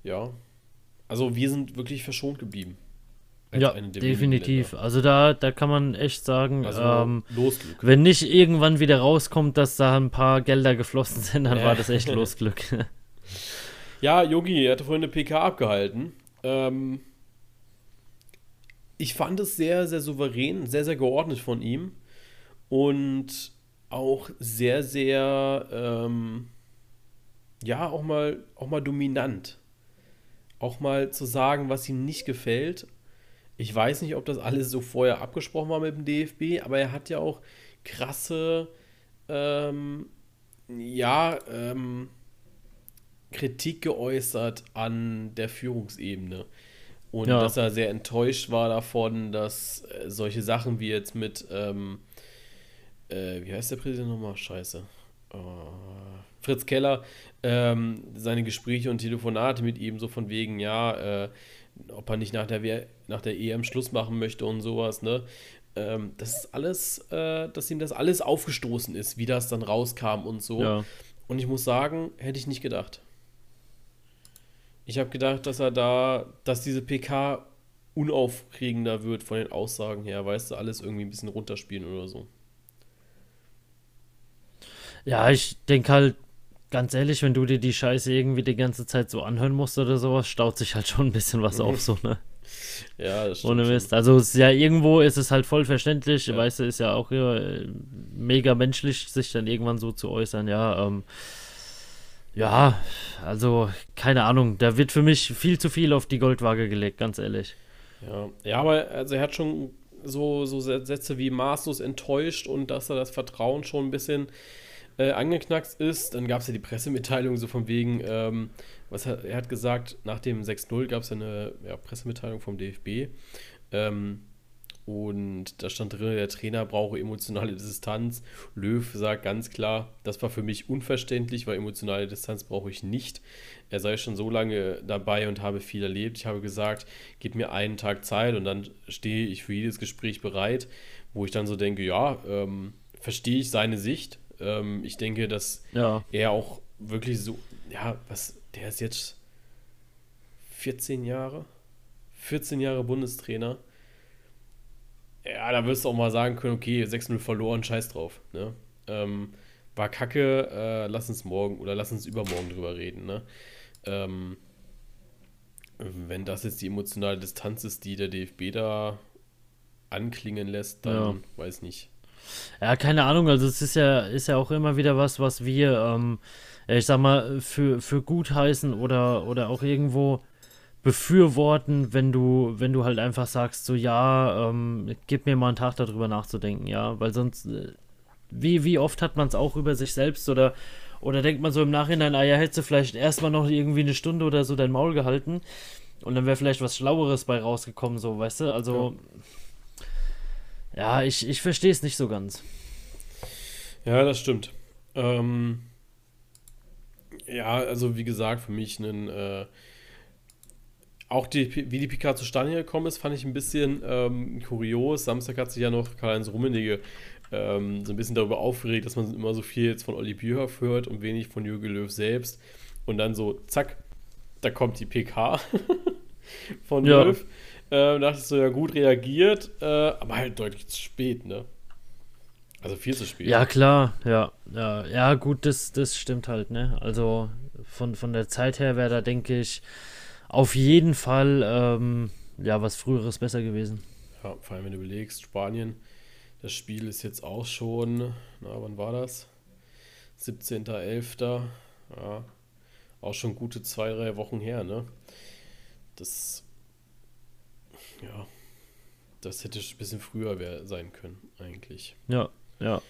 Ja. Also wir sind wirklich verschont geblieben. Ja, definitiv. Also da, da kann man echt sagen, also ähm, Losglück. wenn nicht irgendwann wieder rauskommt, dass da ein paar Gelder geflossen sind, dann ja. war das echt Losglück. ja, Yogi hatte vorhin eine PK abgehalten. Ähm, ich fand es sehr, sehr souverän, sehr, sehr geordnet von ihm und auch sehr, sehr, ähm, ja, auch mal, auch mal dominant. Auch mal zu sagen, was ihm nicht gefällt, ich weiß nicht, ob das alles so vorher abgesprochen war mit dem DFB, aber er hat ja auch krasse, ähm, ja, ähm, Kritik geäußert an der Führungsebene. Und ja. dass er sehr enttäuscht war davon, dass äh, solche Sachen wie jetzt mit, ähm, äh, wie heißt der Präsident nochmal? Scheiße. Uh, Fritz Keller, ähm, seine Gespräche und Telefonate mit ihm so von wegen, ja, äh, ob er nicht nach der, nach der EM Schluss machen möchte und sowas, ne? Ähm, das ist alles, äh, dass ihm das alles aufgestoßen ist, wie das dann rauskam und so. Ja. Und ich muss sagen, hätte ich nicht gedacht. Ich habe gedacht, dass er da, dass diese PK unaufregender wird von den Aussagen her, weißt du, alles irgendwie ein bisschen runterspielen oder so. Ja, ich denke halt, ganz ehrlich, wenn du dir die Scheiße irgendwie die ganze Zeit so anhören musst oder sowas, staut sich halt schon ein bisschen was auf, so, ne? Ja, das stimmt. Ohne Mist. Schon. Also, ja, irgendwo ist es halt voll verständlich. Ja. Weißt du, ist ja auch äh, mega menschlich, sich dann irgendwann so zu äußern. Ja, ähm, ja, also, keine Ahnung. Da wird für mich viel zu viel auf die Goldwaage gelegt, ganz ehrlich. Ja, ja aber also er hat schon so, so Sätze wie maßlos enttäuscht und dass er das Vertrauen schon ein bisschen äh, angeknackst ist. Dann gab es ja die Pressemitteilung so von wegen, ähm, was hat, er hat gesagt, nach dem 6-0 gab es eine ja, Pressemitteilung vom DFB. Ähm, und da stand drin, der Trainer brauche emotionale Distanz. Löw sagt ganz klar, das war für mich unverständlich, weil emotionale Distanz brauche ich nicht. Er sei schon so lange dabei und habe viel erlebt. Ich habe gesagt, gib mir einen Tag Zeit und dann stehe ich für jedes Gespräch bereit, wo ich dann so denke, ja, ähm, verstehe ich seine Sicht, ähm, ich denke, dass ja. er auch wirklich so, ja, was, der ist jetzt 14 Jahre, 14 Jahre Bundestrainer. Ja, da wirst du auch mal sagen können, okay, 6-0 verloren, scheiß drauf. Ne? Ähm, war kacke, äh, lass uns morgen oder lass uns übermorgen drüber reden. Ne? Ähm, wenn das jetzt die emotionale Distanz ist, die der DFB da anklingen lässt, dann ja. weiß nicht. Ja, keine Ahnung, also es ist ja, ist ja auch immer wieder was, was wir, ähm, ich sag mal, für, für gut heißen oder, oder auch irgendwo befürworten, wenn du, wenn du halt einfach sagst, so ja, ähm, gib mir mal einen Tag darüber nachzudenken, ja, weil sonst, äh, wie, wie oft hat man es auch über sich selbst oder, oder denkt man so im Nachhinein, ah ja, hättest du vielleicht erstmal noch irgendwie eine Stunde oder so dein Maul gehalten und dann wäre vielleicht was Schlaueres bei rausgekommen, so, weißt du, also. Ja ja, ich, ich verstehe es nicht so ganz. Ja, das stimmt. Ähm, ja, also wie gesagt, für mich ein. Äh, auch die, wie die PK zustande gekommen ist, fand ich ein bisschen ähm, kurios. Samstag hat sich ja noch Karl-Heinz Rummenigge ähm, so ein bisschen darüber aufgeregt, dass man immer so viel jetzt von Olli Bierhoff hört und wenig von Jürgen Löw selbst. Und dann so, zack, da kommt die PK von ja. Löw. Äh, dachte ich so, ja gut reagiert, äh, aber halt deutlich zu spät, ne? Also viel zu spät. Ja, klar, ja. Ja, ja gut, das, das stimmt halt, ne? Also von, von der Zeit her wäre da, denke ich, auf jeden Fall ähm, ja was Früheres besser gewesen. Ja, vor allem wenn du überlegst, Spanien, das Spiel ist jetzt auch schon, na, wann war das? 17.11. Ja, auch schon gute zwei, drei Wochen her, ne? Das ja, das hätte ein bisschen früher sein können, eigentlich. Ja, ja.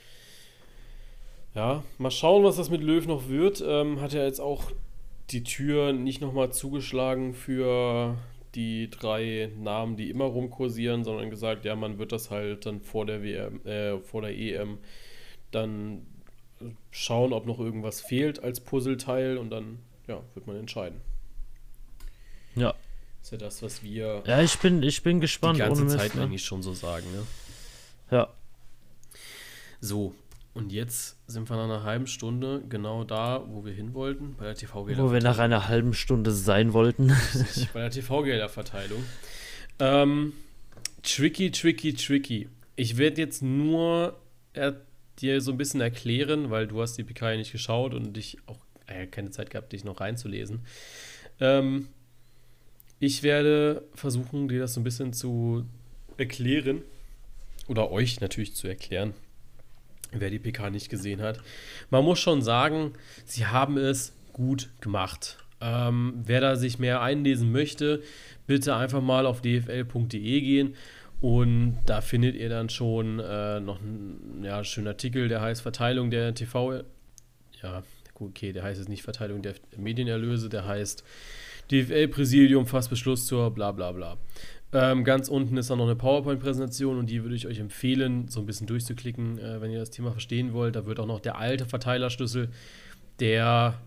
Ja, mal schauen, was das mit Löw noch wird. Ähm, hat er jetzt auch die Tür nicht nochmal zugeschlagen für die drei Namen, die immer rumkursieren, sondern gesagt, ja, man wird das halt dann vor der WM, äh, vor der EM dann schauen, ob noch irgendwas fehlt als Puzzleteil und dann, ja, wird man entscheiden. Ja. ist ja das, was wir ja, ich bin, ich bin gespannt. die ganze Mist, Zeit ne? eigentlich schon so sagen, ne? Ja. So, und jetzt sind wir nach einer halben Stunde genau da, wo wir hin wollten, bei der TV-Gelder. Wo wir nach einer halben Stunde sein wollten. bei der TV-Gelderverteilung. Ähm, tricky, tricky, tricky. Ich werde jetzt nur äh, dir so ein bisschen erklären, weil du hast die PK ja nicht geschaut und ich auch äh, keine Zeit gehabt, dich noch reinzulesen. Ähm, ich werde versuchen, dir das so ein bisschen zu erklären oder euch natürlich zu erklären, wer die PK nicht gesehen hat. Man muss schon sagen, sie haben es gut gemacht. Ähm, wer da sich mehr einlesen möchte, bitte einfach mal auf dfl.de gehen und da findet ihr dann schon äh, noch einen ja, schönen Artikel, der heißt Verteilung der TV. Ja, okay, der heißt jetzt nicht Verteilung der Medienerlöse, der heißt DFL-Präsidium fasst Beschluss zur bla bla bla. Ähm, ganz unten ist dann noch eine PowerPoint-Präsentation und die würde ich euch empfehlen, so ein bisschen durchzuklicken, äh, wenn ihr das Thema verstehen wollt. Da wird auch noch der alte Verteilerschlüssel, der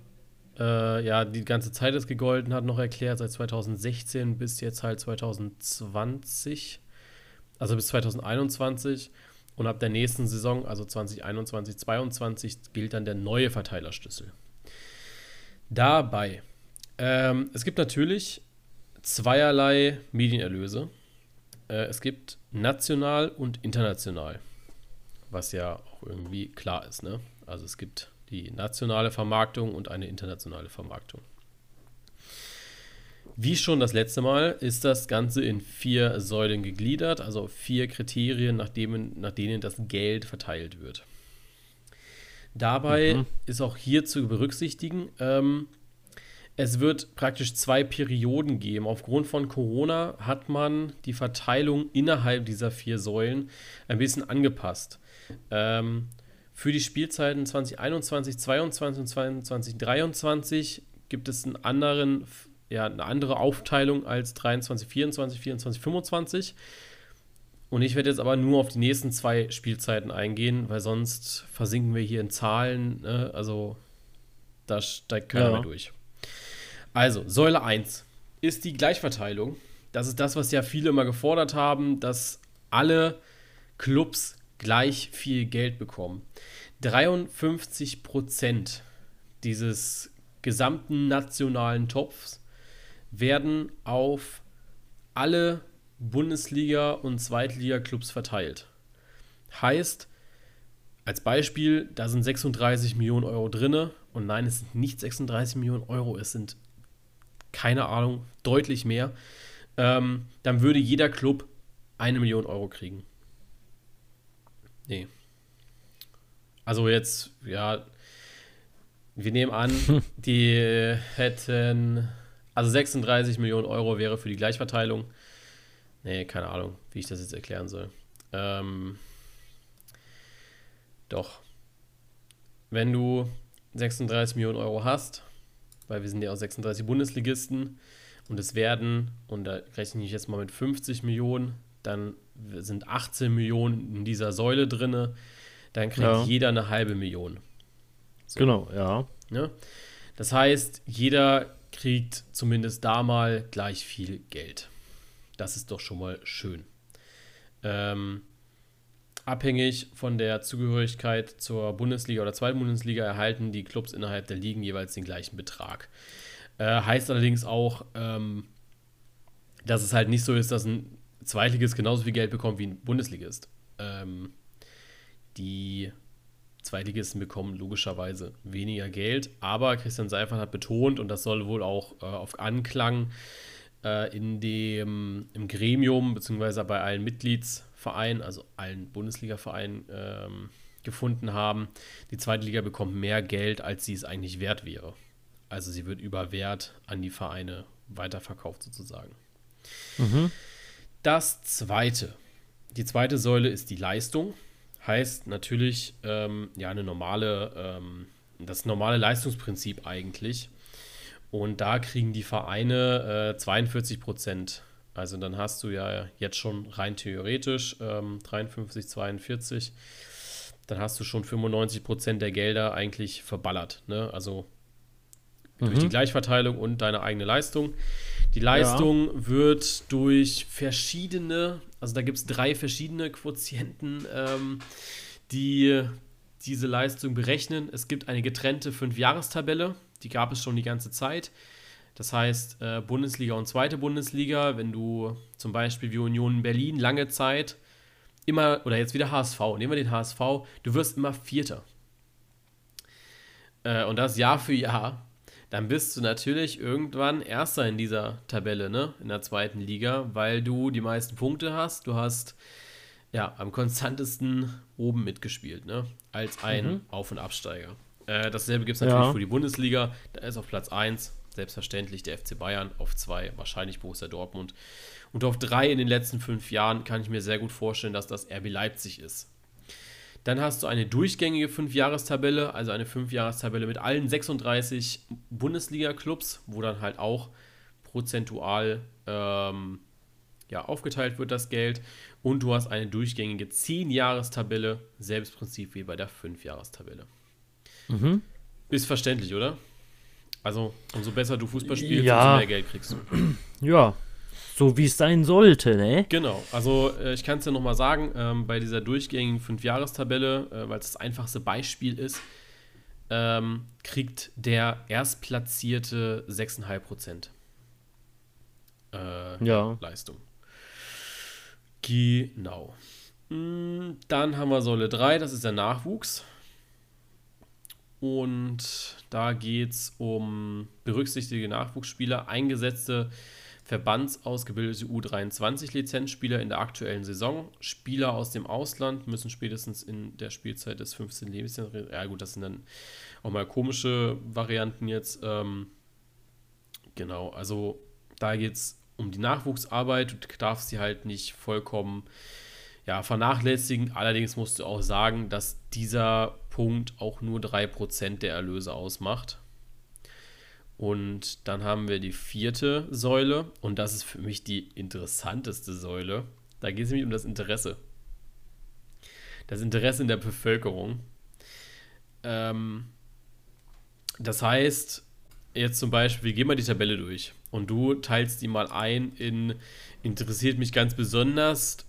äh, ja die ganze Zeit das gegolten hat, noch erklärt, seit 2016 bis jetzt halt 2020, also bis 2021. Und ab der nächsten Saison, also 2021, 2022, gilt dann der neue Verteilerschlüssel. Dabei, ähm, es gibt natürlich zweierlei Medienerlöse. Äh, es gibt national und international, was ja auch irgendwie klar ist. Ne? Also es gibt die nationale Vermarktung und eine internationale Vermarktung. Wie schon das letzte Mal ist das Ganze in vier Säulen gegliedert, also vier Kriterien, nach, dem, nach denen das Geld verteilt wird. Dabei Mhm. ist auch hier zu berücksichtigen, ähm, es wird praktisch zwei Perioden geben. Aufgrund von Corona hat man die Verteilung innerhalb dieser vier Säulen ein bisschen angepasst. Ähm, für die Spielzeiten 2021, 22 und 22, 23 gibt es einen anderen, ja, eine andere Aufteilung als 23, 24, 24, 25. Und ich werde jetzt aber nur auf die nächsten zwei Spielzeiten eingehen, weil sonst versinken wir hier in Zahlen. Ne? Also da steigt keiner Ja. mehr durch. Also, Säule 1 ist die Gleichverteilung. Das ist das, was ja viele immer gefordert haben, dass alle Clubs gleich viel Geld bekommen. 53 Prozent dieses gesamten nationalen Topfs werden auf alle Bundesliga- und Zweitliga-Clubs verteilt. Heißt, als Beispiel, da sind 36 Millionen Euro drinne und nein, es sind nicht 36 Millionen Euro, es sind keine Ahnung, deutlich mehr. Ähm, dann würde jeder Club eine Million Euro kriegen. Nee. Also jetzt, ja, wir nehmen an, die hätten, also 36 Millionen Euro wäre für die Gleichverteilung. Nee, keine Ahnung, wie ich das jetzt erklären soll. Ähm, doch. Wenn du 36 Millionen Euro hast, weil wir sind ja auch 36 Bundesligisten und es werden, und da rechne ich jetzt mal mit 50 Millionen, dann sind 18 Millionen in dieser Säule drinne, dann kriegt Ja. jeder eine halbe Million. So. Genau, ja. Ne? Das heißt, jeder kriegt zumindest da mal gleich viel Geld. Das ist doch schon mal schön. Ähm, abhängig von der Zugehörigkeit zur Bundesliga oder zweiten Bundesliga erhalten die Clubs innerhalb der Ligen jeweils den gleichen Betrag. Äh, heißt allerdings auch, ähm, dass es halt nicht so ist, dass ein Zweitligist genauso viel Geld bekommt wie ein Bundesligist. Ähm, die Zweitligisten bekommen logischerweise weniger Geld, aber Christian Seifert hat betont, und das soll wohl auch äh, auf Anklang äh, in dem, im Gremium beziehungsweise bei allen Mitgliedsvereinen, also allen Bundesliga-Vereinen ähm, gefunden haben, die zweite Liga bekommt mehr Geld, als sie es eigentlich wert wäre. Also sie wird über Wert an die Vereine weiterverkauft sozusagen. Mhm. Das zweite, die zweite Säule ist die Leistung. Heißt natürlich, ähm, ja, eine normale, ähm, das normale Leistungsprinzip eigentlich. Und da kriegen die Vereine äh, 42 Prozent. Also dann hast du ja jetzt schon rein theoretisch ähm, 53, 42. Dann hast du schon 95 Prozent der Gelder eigentlich verballert. Ne? Also mhm. durch die Gleichverteilung und deine eigene Leistung. Die Leistung ja. wird durch verschiedene, also da gibt es drei verschiedene Quotienten, ähm, die diese Leistung berechnen. Es gibt eine getrennte Fünfjahrestabelle, die gab es schon die ganze Zeit. Das heißt, äh, Bundesliga und zweite Bundesliga, wenn du zum Beispiel wie Union Berlin lange Zeit immer, oder jetzt wieder HSV, nehmen wir den HSV, du wirst immer Vierter. Äh, und das Jahr für Jahr. Dann bist du natürlich irgendwann Erster in dieser Tabelle, ne? In der zweiten Liga, weil du die meisten Punkte hast. Du hast ja am konstantesten oben mitgespielt, ne? Als ein mhm. Auf- und Absteiger. Äh, dasselbe gibt es natürlich ja. für die Bundesliga. Da ist auf Platz 1 selbstverständlich der FC Bayern, auf 2 wahrscheinlich Borussia Dortmund. Und auf 3 in den letzten fünf Jahren kann ich mir sehr gut vorstellen, dass das RB Leipzig ist. Dann hast du eine durchgängige Fünfjahrestabelle, also eine Fünfjahrestabelle mit allen 36 Bundesliga-Clubs, wo dann halt auch prozentual ähm, ja, aufgeteilt wird das Geld. Und du hast eine durchgängige 10-Jahrestabelle, selbes Prinzip wie bei der 5-Jahrestabelle. Mhm. Ist verständlich, oder? Also, umso besser du Fußball spielst, ja. umso mehr Geld kriegst du. Ja, so wie es sein sollte, ne? Genau, also äh, ich kann es ja nochmal sagen, ähm, bei dieser durchgängigen Fünfjahrestabelle, äh, weil es das einfachste Beispiel ist, ähm, kriegt der Erstplatzierte 6,5 Prozent äh, ja. Leistung. Genau. Hm, dann haben wir Säule 3, das ist der Nachwuchs. Und da geht es um berücksichtigte Nachwuchsspieler, eingesetzte verbandsausgebildete U23-Lizenzspieler in der aktuellen Saison. Spieler aus dem Ausland müssen spätestens in der Spielzeit des 15. Lebensjahres, ja gut, das sind dann auch mal komische Varianten jetzt. Ähm, genau, also da geht es um die Nachwuchsarbeit. Du darfst sie halt nicht vollkommen ja, vernachlässigen. Allerdings musst du auch sagen, dass dieser Punkt auch nur 3% der Erlöse ausmacht. Und dann haben wir die vierte Säule und das ist für mich die interessanteste Säule. Da geht es nämlich um das Interesse. Das Interesse in der Bevölkerung. Ähm, das heißt, jetzt zum Beispiel, wir gehen mal die Tabelle durch und du teilst die mal ein in interessiert mich ganz besonders,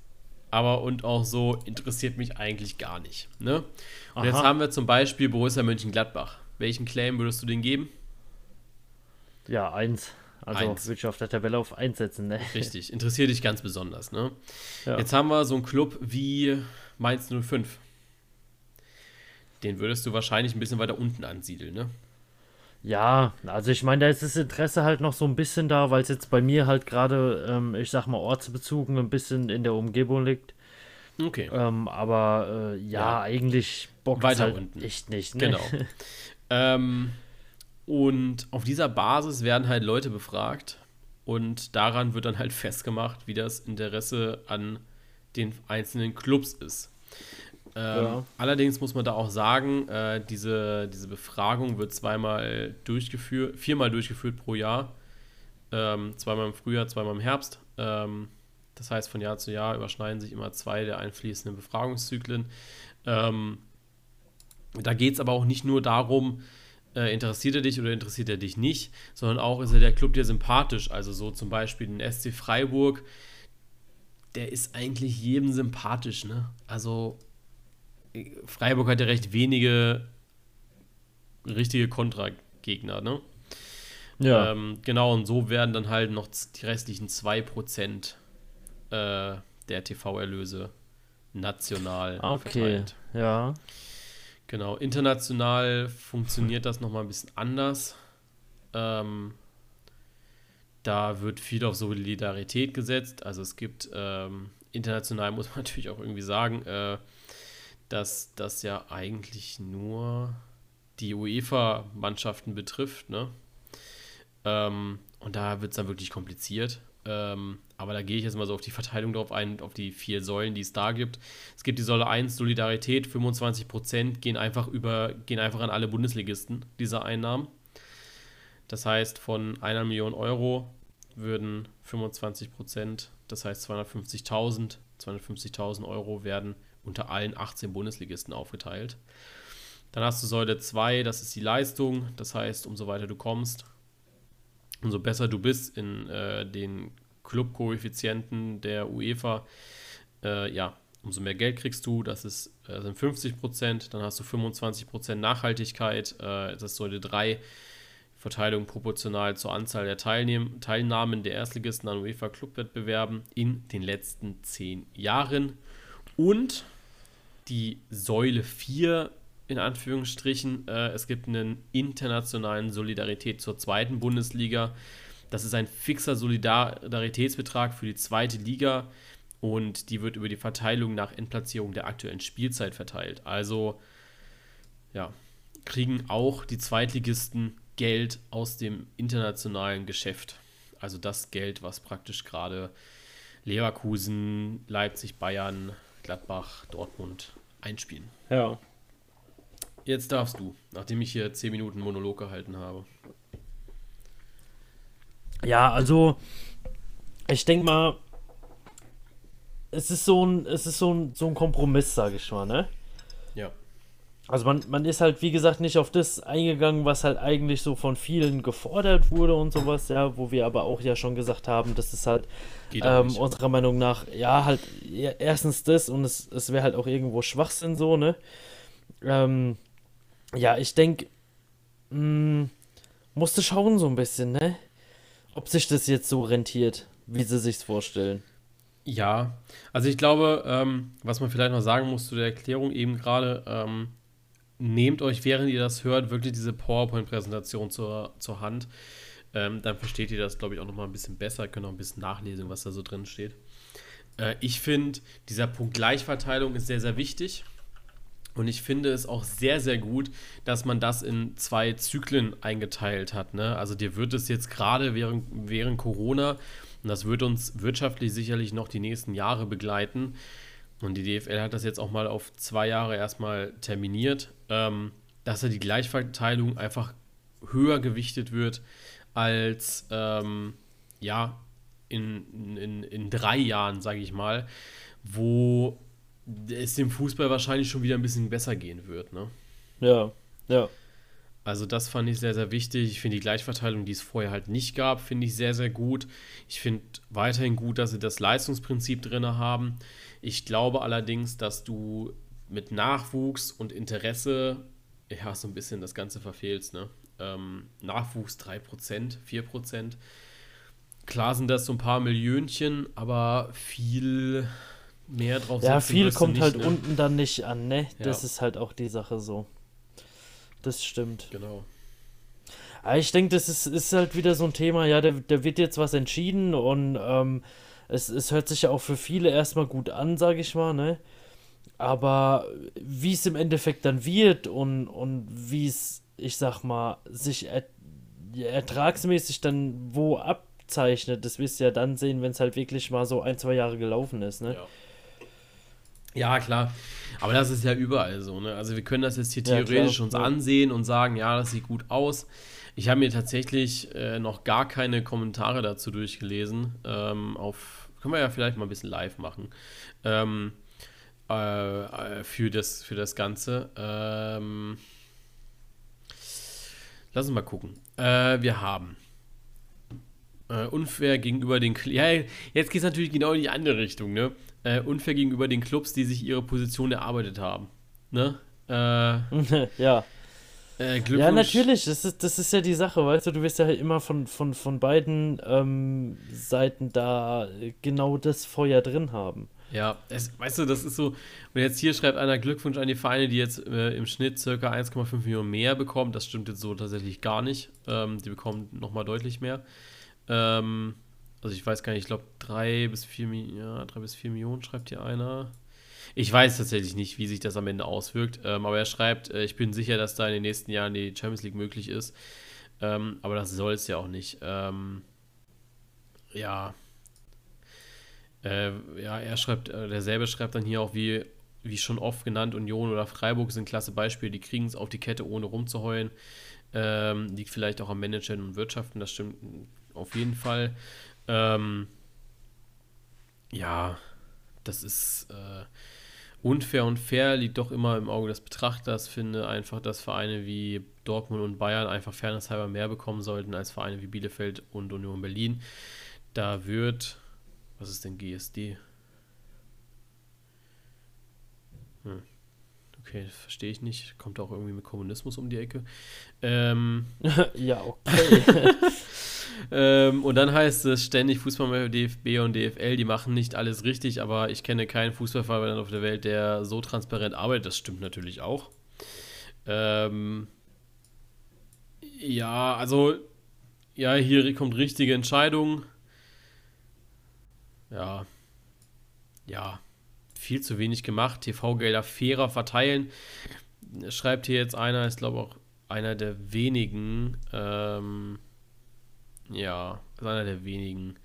aber und auch so interessiert mich eigentlich gar nicht. Ne? Und Aha. jetzt haben wir zum Beispiel Borussia Mönchengladbach. Welchen Claim würdest du den geben? Ja, eins. Also eins. würde ich auf der Tabelle auf eins setzen, ne? Richtig, interessiert dich ganz besonders, ne? Ja. Jetzt haben wir so einen Club wie Mainz 05. Den würdest du wahrscheinlich ein bisschen weiter unten ansiedeln, ne? Ja, also ich meine, da ist das Interesse halt noch so ein bisschen da, weil es jetzt bei mir halt gerade, ähm, ich sag mal, ortsbezogen ein bisschen in der Umgebung liegt. Okay. Ähm, aber äh, ja, ja, eigentlich bockt Weiter halt unten. echt nicht. Ne? Genau. ähm, und auf dieser Basis werden halt Leute befragt und daran wird dann halt festgemacht, wie das Interesse an den einzelnen Clubs ist. Ähm, ja. Allerdings muss man da auch sagen, äh, diese, diese Befragung wird zweimal durchgeführt, viermal durchgeführt pro Jahr. Ähm, zweimal im Frühjahr, zweimal im Herbst. Ähm, das heißt, von Jahr zu Jahr überschneiden sich immer zwei der einfließenden Befragungszyklen. Ähm, da geht es aber auch nicht nur darum, äh, interessiert er dich oder interessiert er dich nicht, sondern auch ist er der Club dir sympathisch. Also so zum Beispiel den SC Freiburg, der ist eigentlich jedem sympathisch, ne? Also Freiburg hat ja recht wenige richtige Kontragegner, ne? Ja. Ähm, genau, und so werden dann halt noch die restlichen 2% äh, der TV-Erlöse national okay. verteilt. Ja. Genau, international funktioniert das nochmal ein bisschen anders. Ähm, da wird viel auf Solidarität gesetzt. Also es gibt ähm, international, muss man natürlich auch irgendwie sagen, äh, dass das ja eigentlich nur die UEFA-Mannschaften betrifft, ne? Ähm, und da wird es dann wirklich kompliziert. Ähm, aber da gehe ich jetzt mal so auf die Verteilung drauf ein, auf die vier Säulen, die es da gibt. Es gibt die Säule 1, Solidarität, 25% gehen einfach über, gehen einfach an alle Bundesligisten, diese Einnahmen. Das heißt, von einer Million Euro würden 25 Prozent, das heißt 250.000, 250.000 Euro werden unter allen 18 Bundesligisten aufgeteilt. Dann hast du Säule 2, das ist die Leistung, das heißt, umso weiter du kommst, umso besser du bist in äh, den Clubkoeffizienten der UEFA, äh, ja, umso mehr Geld kriegst du, das ist, äh, sind 50 Prozent, dann hast du 25 Prozent Nachhaltigkeit, äh, das ist Säule 3, Verteilung proportional zur Anzahl der Teilnehm Teilnahmen der Erstligisten an UEFA-Clubwettbewerben in den letzten zehn Jahren. Und die Säule 4 in Anführungsstrichen. Äh, es gibt einen internationalen Solidarität zur zweiten Bundesliga. Das ist ein fixer Solidaritätsbetrag für die zweite Liga und die wird über die Verteilung nach Endplatzierung der aktuellen Spielzeit verteilt. Also ja, kriegen auch die Zweitligisten Geld aus dem internationalen Geschäft. Also das Geld, was praktisch gerade Leverkusen, Leipzig, Bayern, Gladbach, Dortmund einspielen. Ja. Jetzt darfst du, nachdem ich hier 10 Minuten Monolog gehalten habe. Ja, also ich denke mal, es ist so ein, es ist so ein, so ein Kompromiss, sage ich mal, ne? Also man, man ist halt, wie gesagt, nicht auf das eingegangen, was halt eigentlich so von vielen gefordert wurde und sowas, ja, wo wir aber auch ja schon gesagt haben, dass es halt ähm, unserer Meinung nach, ja, halt ja, erstens das und es, es wäre halt auch irgendwo Schwachsinn so, ne? Ähm, ja, ich denke, hm, musste schauen so ein bisschen, ne? Ob sich das jetzt so rentiert, wie sie sich's vorstellen. Ja, also ich glaube, ähm, was man vielleicht noch sagen muss zu der Erklärung eben gerade, ähm, nehmt euch, während ihr das hört, wirklich diese PowerPoint-Präsentation zur, zur Hand. Ähm, dann versteht ihr das, glaube ich, auch nochmal ein bisschen besser, könnt auch ein bisschen nachlesen, was da so drin steht. Äh, ich finde, dieser Punkt Gleichverteilung ist sehr, sehr wichtig. Und ich finde es auch sehr, sehr gut, dass man das in zwei Zyklen eingeteilt hat. Ne? Also dir wird es jetzt gerade während, während Corona, und das wird uns wirtschaftlich sicherlich noch die nächsten Jahre begleiten, und die DFL hat das jetzt auch mal auf zwei Jahre erstmal terminiert, ähm, dass er die Gleichverteilung einfach höher gewichtet wird als ähm, ja in, in, in drei Jahren, sage ich mal, wo es dem Fußball wahrscheinlich schon wieder ein bisschen besser gehen wird. Ne? Ja, ja. Also das fand ich sehr, sehr wichtig. Ich finde die Gleichverteilung, die es vorher halt nicht gab, finde ich sehr, sehr gut. Ich finde weiterhin gut, dass sie das Leistungsprinzip drin haben. Ich glaube allerdings, dass du mit Nachwuchs und Interesse ja so ein bisschen das Ganze verfehlst. Ne? Ähm, Nachwuchs 3%, 4%. Klar sind das so ein paar Millionchen, aber viel mehr drauf Ja, viel kommt nicht, halt ne? unten dann nicht an, ne? Das ja. ist halt auch die Sache so. Das stimmt. Genau. Aber ich denke, das ist, ist halt wieder so ein Thema, ja, da, da wird jetzt was entschieden und ähm, es, es hört sich ja auch für viele erstmal gut an, sage ich mal, ne? Aber wie es im Endeffekt dann wird und, und wie es, ich sag mal, sich er, ertragsmäßig dann wo abzeichnet, das wirst du ja dann sehen, wenn es halt wirklich mal so ein, zwei Jahre gelaufen ist, ne? Ja. Ja, klar. Aber das ist ja überall so. Ne? Also wir können das jetzt hier theoretisch ja, uns ansehen und sagen, ja, das sieht gut aus. Ich habe mir tatsächlich äh, noch gar keine Kommentare dazu durchgelesen. Ähm, auf, können wir ja vielleicht mal ein bisschen live machen. Ähm, äh, äh für, das, für das Ganze. Ähm, lass uns mal gucken. Äh, wir haben äh, unfair gegenüber den. Ja, jetzt geht es natürlich genau in die andere Richtung, ne? äh, unfair gegenüber den Clubs, die sich ihre Position erarbeitet haben. Ne? Äh, ja. Äh, ja, natürlich, das ist, das ist ja die Sache, weißt du, du wirst ja halt immer von, von, von beiden ähm, Seiten da genau das Feuer drin haben. Ja, es, weißt du, das ist so, und jetzt hier schreibt einer Glückwunsch an die Vereine, die jetzt äh, im Schnitt circa 1,5 Millionen mehr bekommen. Das stimmt jetzt so tatsächlich gar nicht. Ähm, die bekommen nochmal deutlich mehr. Ähm, also ich weiß gar nicht, ich glaube drei bis vier, ja, drei bis vier Millionen schreibt hier einer. Ich weiß tatsächlich nicht, wie sich das am Ende auswirkt, ähm, aber er schreibt, äh, ich bin sicher, dass da in den nächsten Jahren die Champions League möglich ist. Ähm, aber das soll es ja auch nicht. Ähm, ja. Äh, ja, er schreibt, äh, derselbe schreibt dann hier auch, wie, wie schon oft genannt, Union oder Freiburg sind klasse Beispiele, die kriegen es auf die Kette, ohne rumzuheulen. Ähm, liegt vielleicht auch am Managen und Wirtschaften, das stimmt auf jeden Fall. Ähm, ja, das ist äh, unfair und fair, liegt doch immer im Auge des Betrachters. Finde einfach, dass Vereine wie Dortmund und Bayern einfach fairnesshalber mehr bekommen sollten als Vereine wie Bielefeld und Union Berlin. Da wird, was ist denn GSD? Hm. Okay, verstehe ich nicht. Kommt auch irgendwie mit Kommunismus um die Ecke. Ähm, ja, okay. ähm, und dann heißt es ständig Fußball bei DFB und DFL, die machen nicht alles richtig, aber ich kenne keinen Fußballverband auf der Welt, der so transparent arbeitet. Das stimmt natürlich auch. Ähm, ja, also, ja, hier kommt richtige Entscheidung. Ja. Ja viel zu wenig gemacht. TV-Gelder fairer verteilen. Schreibt hier jetzt einer, ist glaube auch einer der wenigen, ähm, ja, ist einer der wenigen.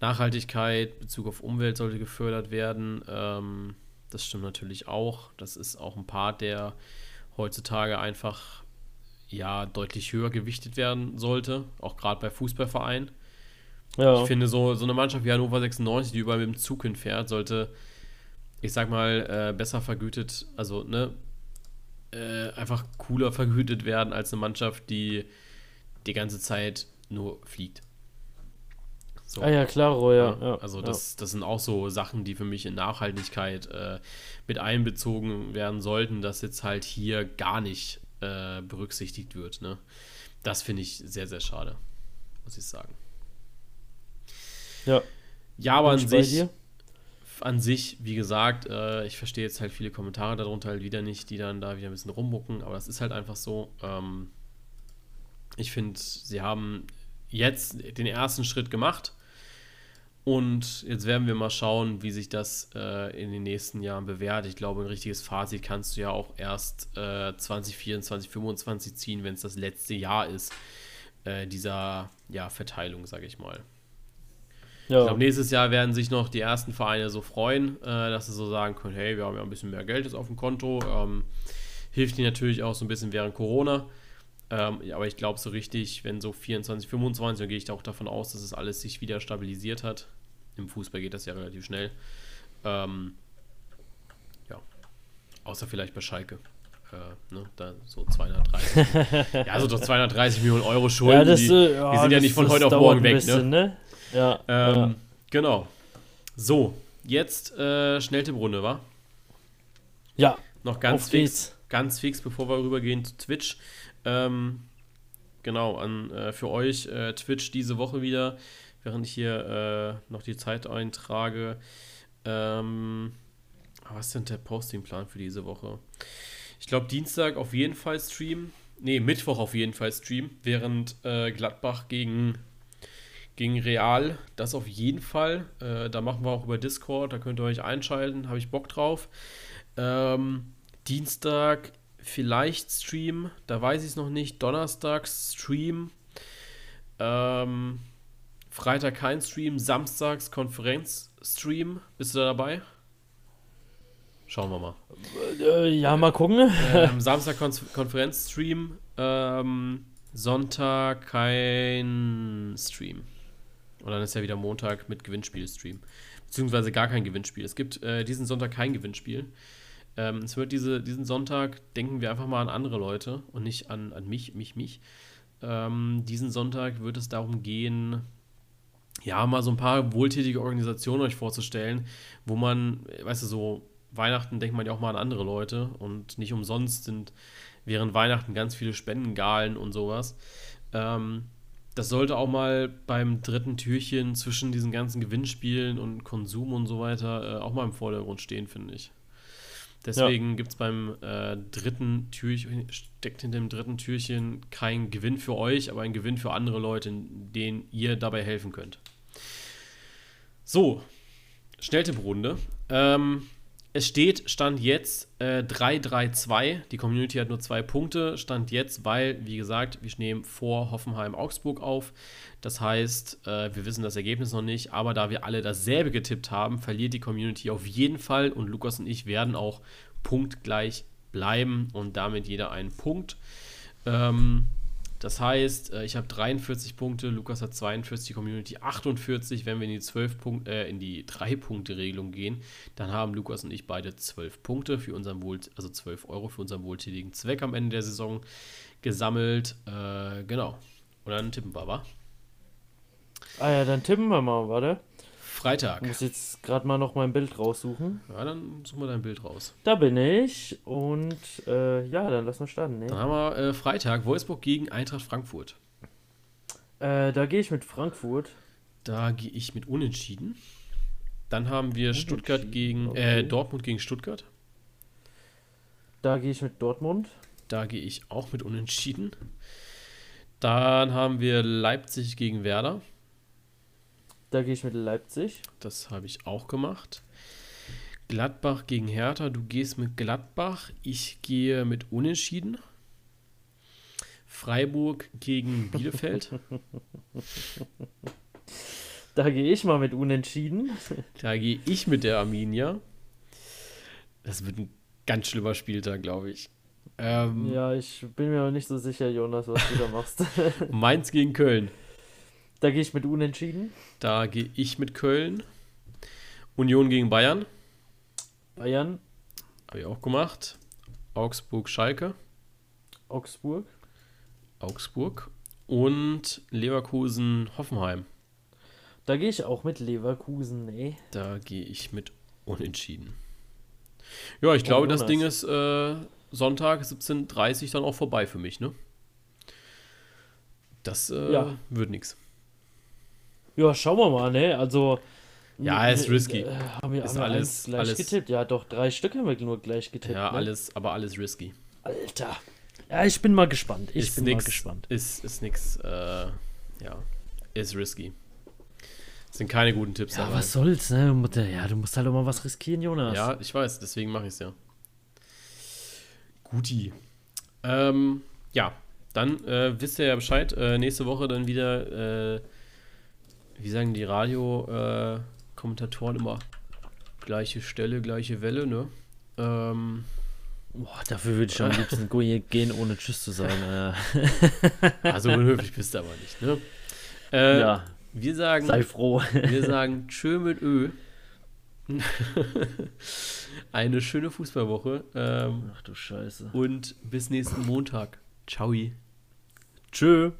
Nachhaltigkeit, Bezug auf Umwelt sollte gefördert werden. Ähm, das stimmt natürlich auch. Das ist auch ein Part, der heutzutage einfach ja deutlich höher gewichtet werden sollte, auch gerade bei Fußballvereinen. Ja. Ich finde, so, so eine Mannschaft wie Hannover 96, die überall mit dem Zug hinfährt, sollte ich sag mal, äh, besser vergütet, also ne, äh, einfach cooler vergütet werden als eine Mannschaft, die die ganze Zeit nur fliegt. So. Ah ja, klar, ja, ja. Also das, das sind auch so Sachen, die für mich in Nachhaltigkeit äh, mit einbezogen werden sollten, dass jetzt halt hier gar nicht äh, berücksichtigt wird. Ne? Das finde ich sehr, sehr schade, muss ich sagen. Ja. Ja, aber an sich, an sich, wie gesagt, äh, ich verstehe jetzt halt viele Kommentare darunter halt wieder nicht, die dann da wieder ein bisschen rummucken, aber das ist halt einfach so. Ähm, ich finde, sie haben jetzt den ersten Schritt gemacht und jetzt werden wir mal schauen, wie sich das äh, in den nächsten Jahren bewährt. Ich glaube, ein richtiges Fazit kannst du ja auch erst äh, 2024, 2025 ziehen, wenn es das letzte Jahr ist äh, dieser ja, Verteilung, sage ich mal. Ja. Ich glaube, nächstes Jahr werden sich noch die ersten Vereine so freuen, äh, dass sie so sagen können, hey, wir haben ja ein bisschen mehr Geld jetzt auf dem Konto. Ähm, hilft ihnen natürlich auch so ein bisschen während Corona. Ähm, aber ich glaube so richtig, wenn so 24, 25, dann gehe ich auch davon aus, dass es alles sich wieder stabilisiert hat. Im Fußball geht das ja relativ schnell. Ähm, ja, außer vielleicht bei Schalke. Äh, ne, da so 230. ja, so doch 230 Millionen Euro Schulden. Ja, das, die, die ja, sind ja nicht von heute auf morgen weg. Bisschen, ne? ne? Ja, ähm, ja. Genau. So, jetzt äh, Schnelltipprunde, wa? Ja. Noch ganz fix, ganz fix, bevor wir rübergehen zu Twitch. Ähm, genau, an, äh, für euch äh, Twitch diese Woche wieder, während ich hier äh, noch die Zeit eintrage. Ähm, was ist denn der Postingplan für diese Woche? Ich glaube, Dienstag auf jeden Fall Stream. Ne, Mittwoch auf jeden Fall Stream, während äh, Gladbach gegen gegen Real, das auf jeden Fall. Äh, da machen wir auch über Discord, da könnt ihr euch einschalten, habe ich Bock drauf. Ähm, Dienstag vielleicht Stream, da weiß ich es noch nicht. Donnerstag Stream. Ähm, Freitag kein Stream, Samstags Konferenz-Stream. Bist du da dabei? Schauen wir mal. Äh, ja, mal gucken. Ähm, Samstag Kon Konferenz-Stream. Ähm, Sonntag kein Stream. Und dann ist ja wieder Montag mit Gewinnspiel-Stream. Beziehungsweise gar kein Gewinnspiel. Es gibt äh, diesen Sonntag kein Gewinnspiel. Ähm, es wird diese, diesen Sonntag, denken wir einfach mal an andere Leute und nicht an, an mich, mich, mich. Ähm, diesen Sonntag wird es darum gehen, ja, mal so ein paar wohltätige Organisationen euch vorzustellen, wo man, weißt du, so Weihnachten denkt man ja auch mal an andere Leute und nicht umsonst sind während Weihnachten ganz viele Spendengalen und sowas. Ähm, das sollte auch mal beim dritten Türchen zwischen diesen ganzen Gewinnspielen und Konsum und so weiter äh, auch mal im Vordergrund stehen, finde ich. Deswegen ja. gibt es beim äh, dritten Türchen, steckt hinter dem dritten Türchen kein Gewinn für euch, aber ein Gewinn für andere Leute, denen ihr dabei helfen könnt. So, Schnelltipprunde. Ähm, es steht, Stand jetzt äh, 3-3-2. Die Community hat nur zwei Punkte. Stand jetzt, weil, wie gesagt, wir nehmen vor Hoffenheim-Augsburg auf. Das heißt, äh, wir wissen das Ergebnis noch nicht, aber da wir alle dasselbe getippt haben, verliert die Community auf jeden Fall und Lukas und ich werden auch punktgleich bleiben und damit jeder einen Punkt. Ähm, Das heißt, äh, ich habe 43 Punkte, Lukas hat 42, die Community 48. Wenn wir in die 12 Punkt, äh, die 3-Punkte-Regelung gehen, dann haben Lukas und ich beide 12 Punkte für unseren Wohl, also 12 Euro für unseren wohltätigen Zweck am Ende der Saison gesammelt. Äh, genau. Und dann tippen wir, wa? Ah ja, dann tippen wir mal, warte. Freitag. Ich muss jetzt gerade mal noch mein Bild raussuchen. Ja, dann suchen wir dein Bild raus. Da bin ich. Und äh, ja, dann lass mal starten. Ne? Dann haben wir äh, Freitag Wolfsburg gegen Eintracht Frankfurt. Äh, da gehe ich mit Frankfurt. Da gehe ich mit Unentschieden. Dann haben wir Stuttgart gegen okay. äh, Dortmund gegen Stuttgart. Da gehe ich mit Dortmund. Da gehe ich auch mit Unentschieden. Dann haben wir Leipzig gegen Werder. Da gehe ich mit Leipzig. Das habe ich auch gemacht. Gladbach gegen Hertha. Du gehst mit Gladbach. Ich gehe mit Unentschieden. Freiburg gegen Bielefeld. Da gehe ich mal mit Unentschieden. Da gehe ich mit der Arminia. Das wird ein ganz schlimmer Spieltag, glaube ich. Ähm, Ja, ich bin mir noch nicht so sicher, Jonas, was du da machst. Mainz gegen Köln. Da gehe ich mit Unentschieden. Da gehe ich mit Köln. Union gegen Bayern. Bayern, Habe ich auch gemacht. Augsburg, Schalke. Augsburg. Augsburg. Und Leverkusen, Hoffenheim. Da gehe ich auch mit Leverkusen, ne? Da gehe ich mit Unentschieden. Ja, ich glaube, das. Ding ist äh, Sonntag 17.30 Uhr dann auch vorbei für mich, ne? Das äh, Ja. wird nichts. Ja, schauen wir mal, ne? Also. Ja, ist risky. Äh, haben wir, Ist alles- gleich alles- getippt? Ja, doch, drei Stück haben wir nur gleich getippt. Ja, ne? alles, aber alles risky. Alter. Ja, ich bin mal gespannt. Ich ist bin nix, mal gespannt. Ist, ist nix, äh, ja, ist risky. Sind keine guten Tipps Ja, dabei. was soll's, ne? Musst- Ja, du musst halt auch mal was riskieren, Jonas. Ja, ich weiß, deswegen mache ich es ja. Guti. Ähm, ja, dann äh, wisst ihr ja Bescheid. Äh, nächste Woche dann wieder, äh, wie sagen die Radio-Kommentatoren immer, gleiche Stelle, gleiche Welle, ne? Ähm, Boah, dafür würde ich am liebsten gehen, ohne Tschüss zu sagen. Äh, also unhöflich bist du aber nicht, ne? Äh, ja, Wir sagen, sei froh. wir sagen Tschö mit Ö. Eine schöne Fußballwoche. Ähm, Ach du Scheiße. und bis nächsten Montag. Ciao. Tschö.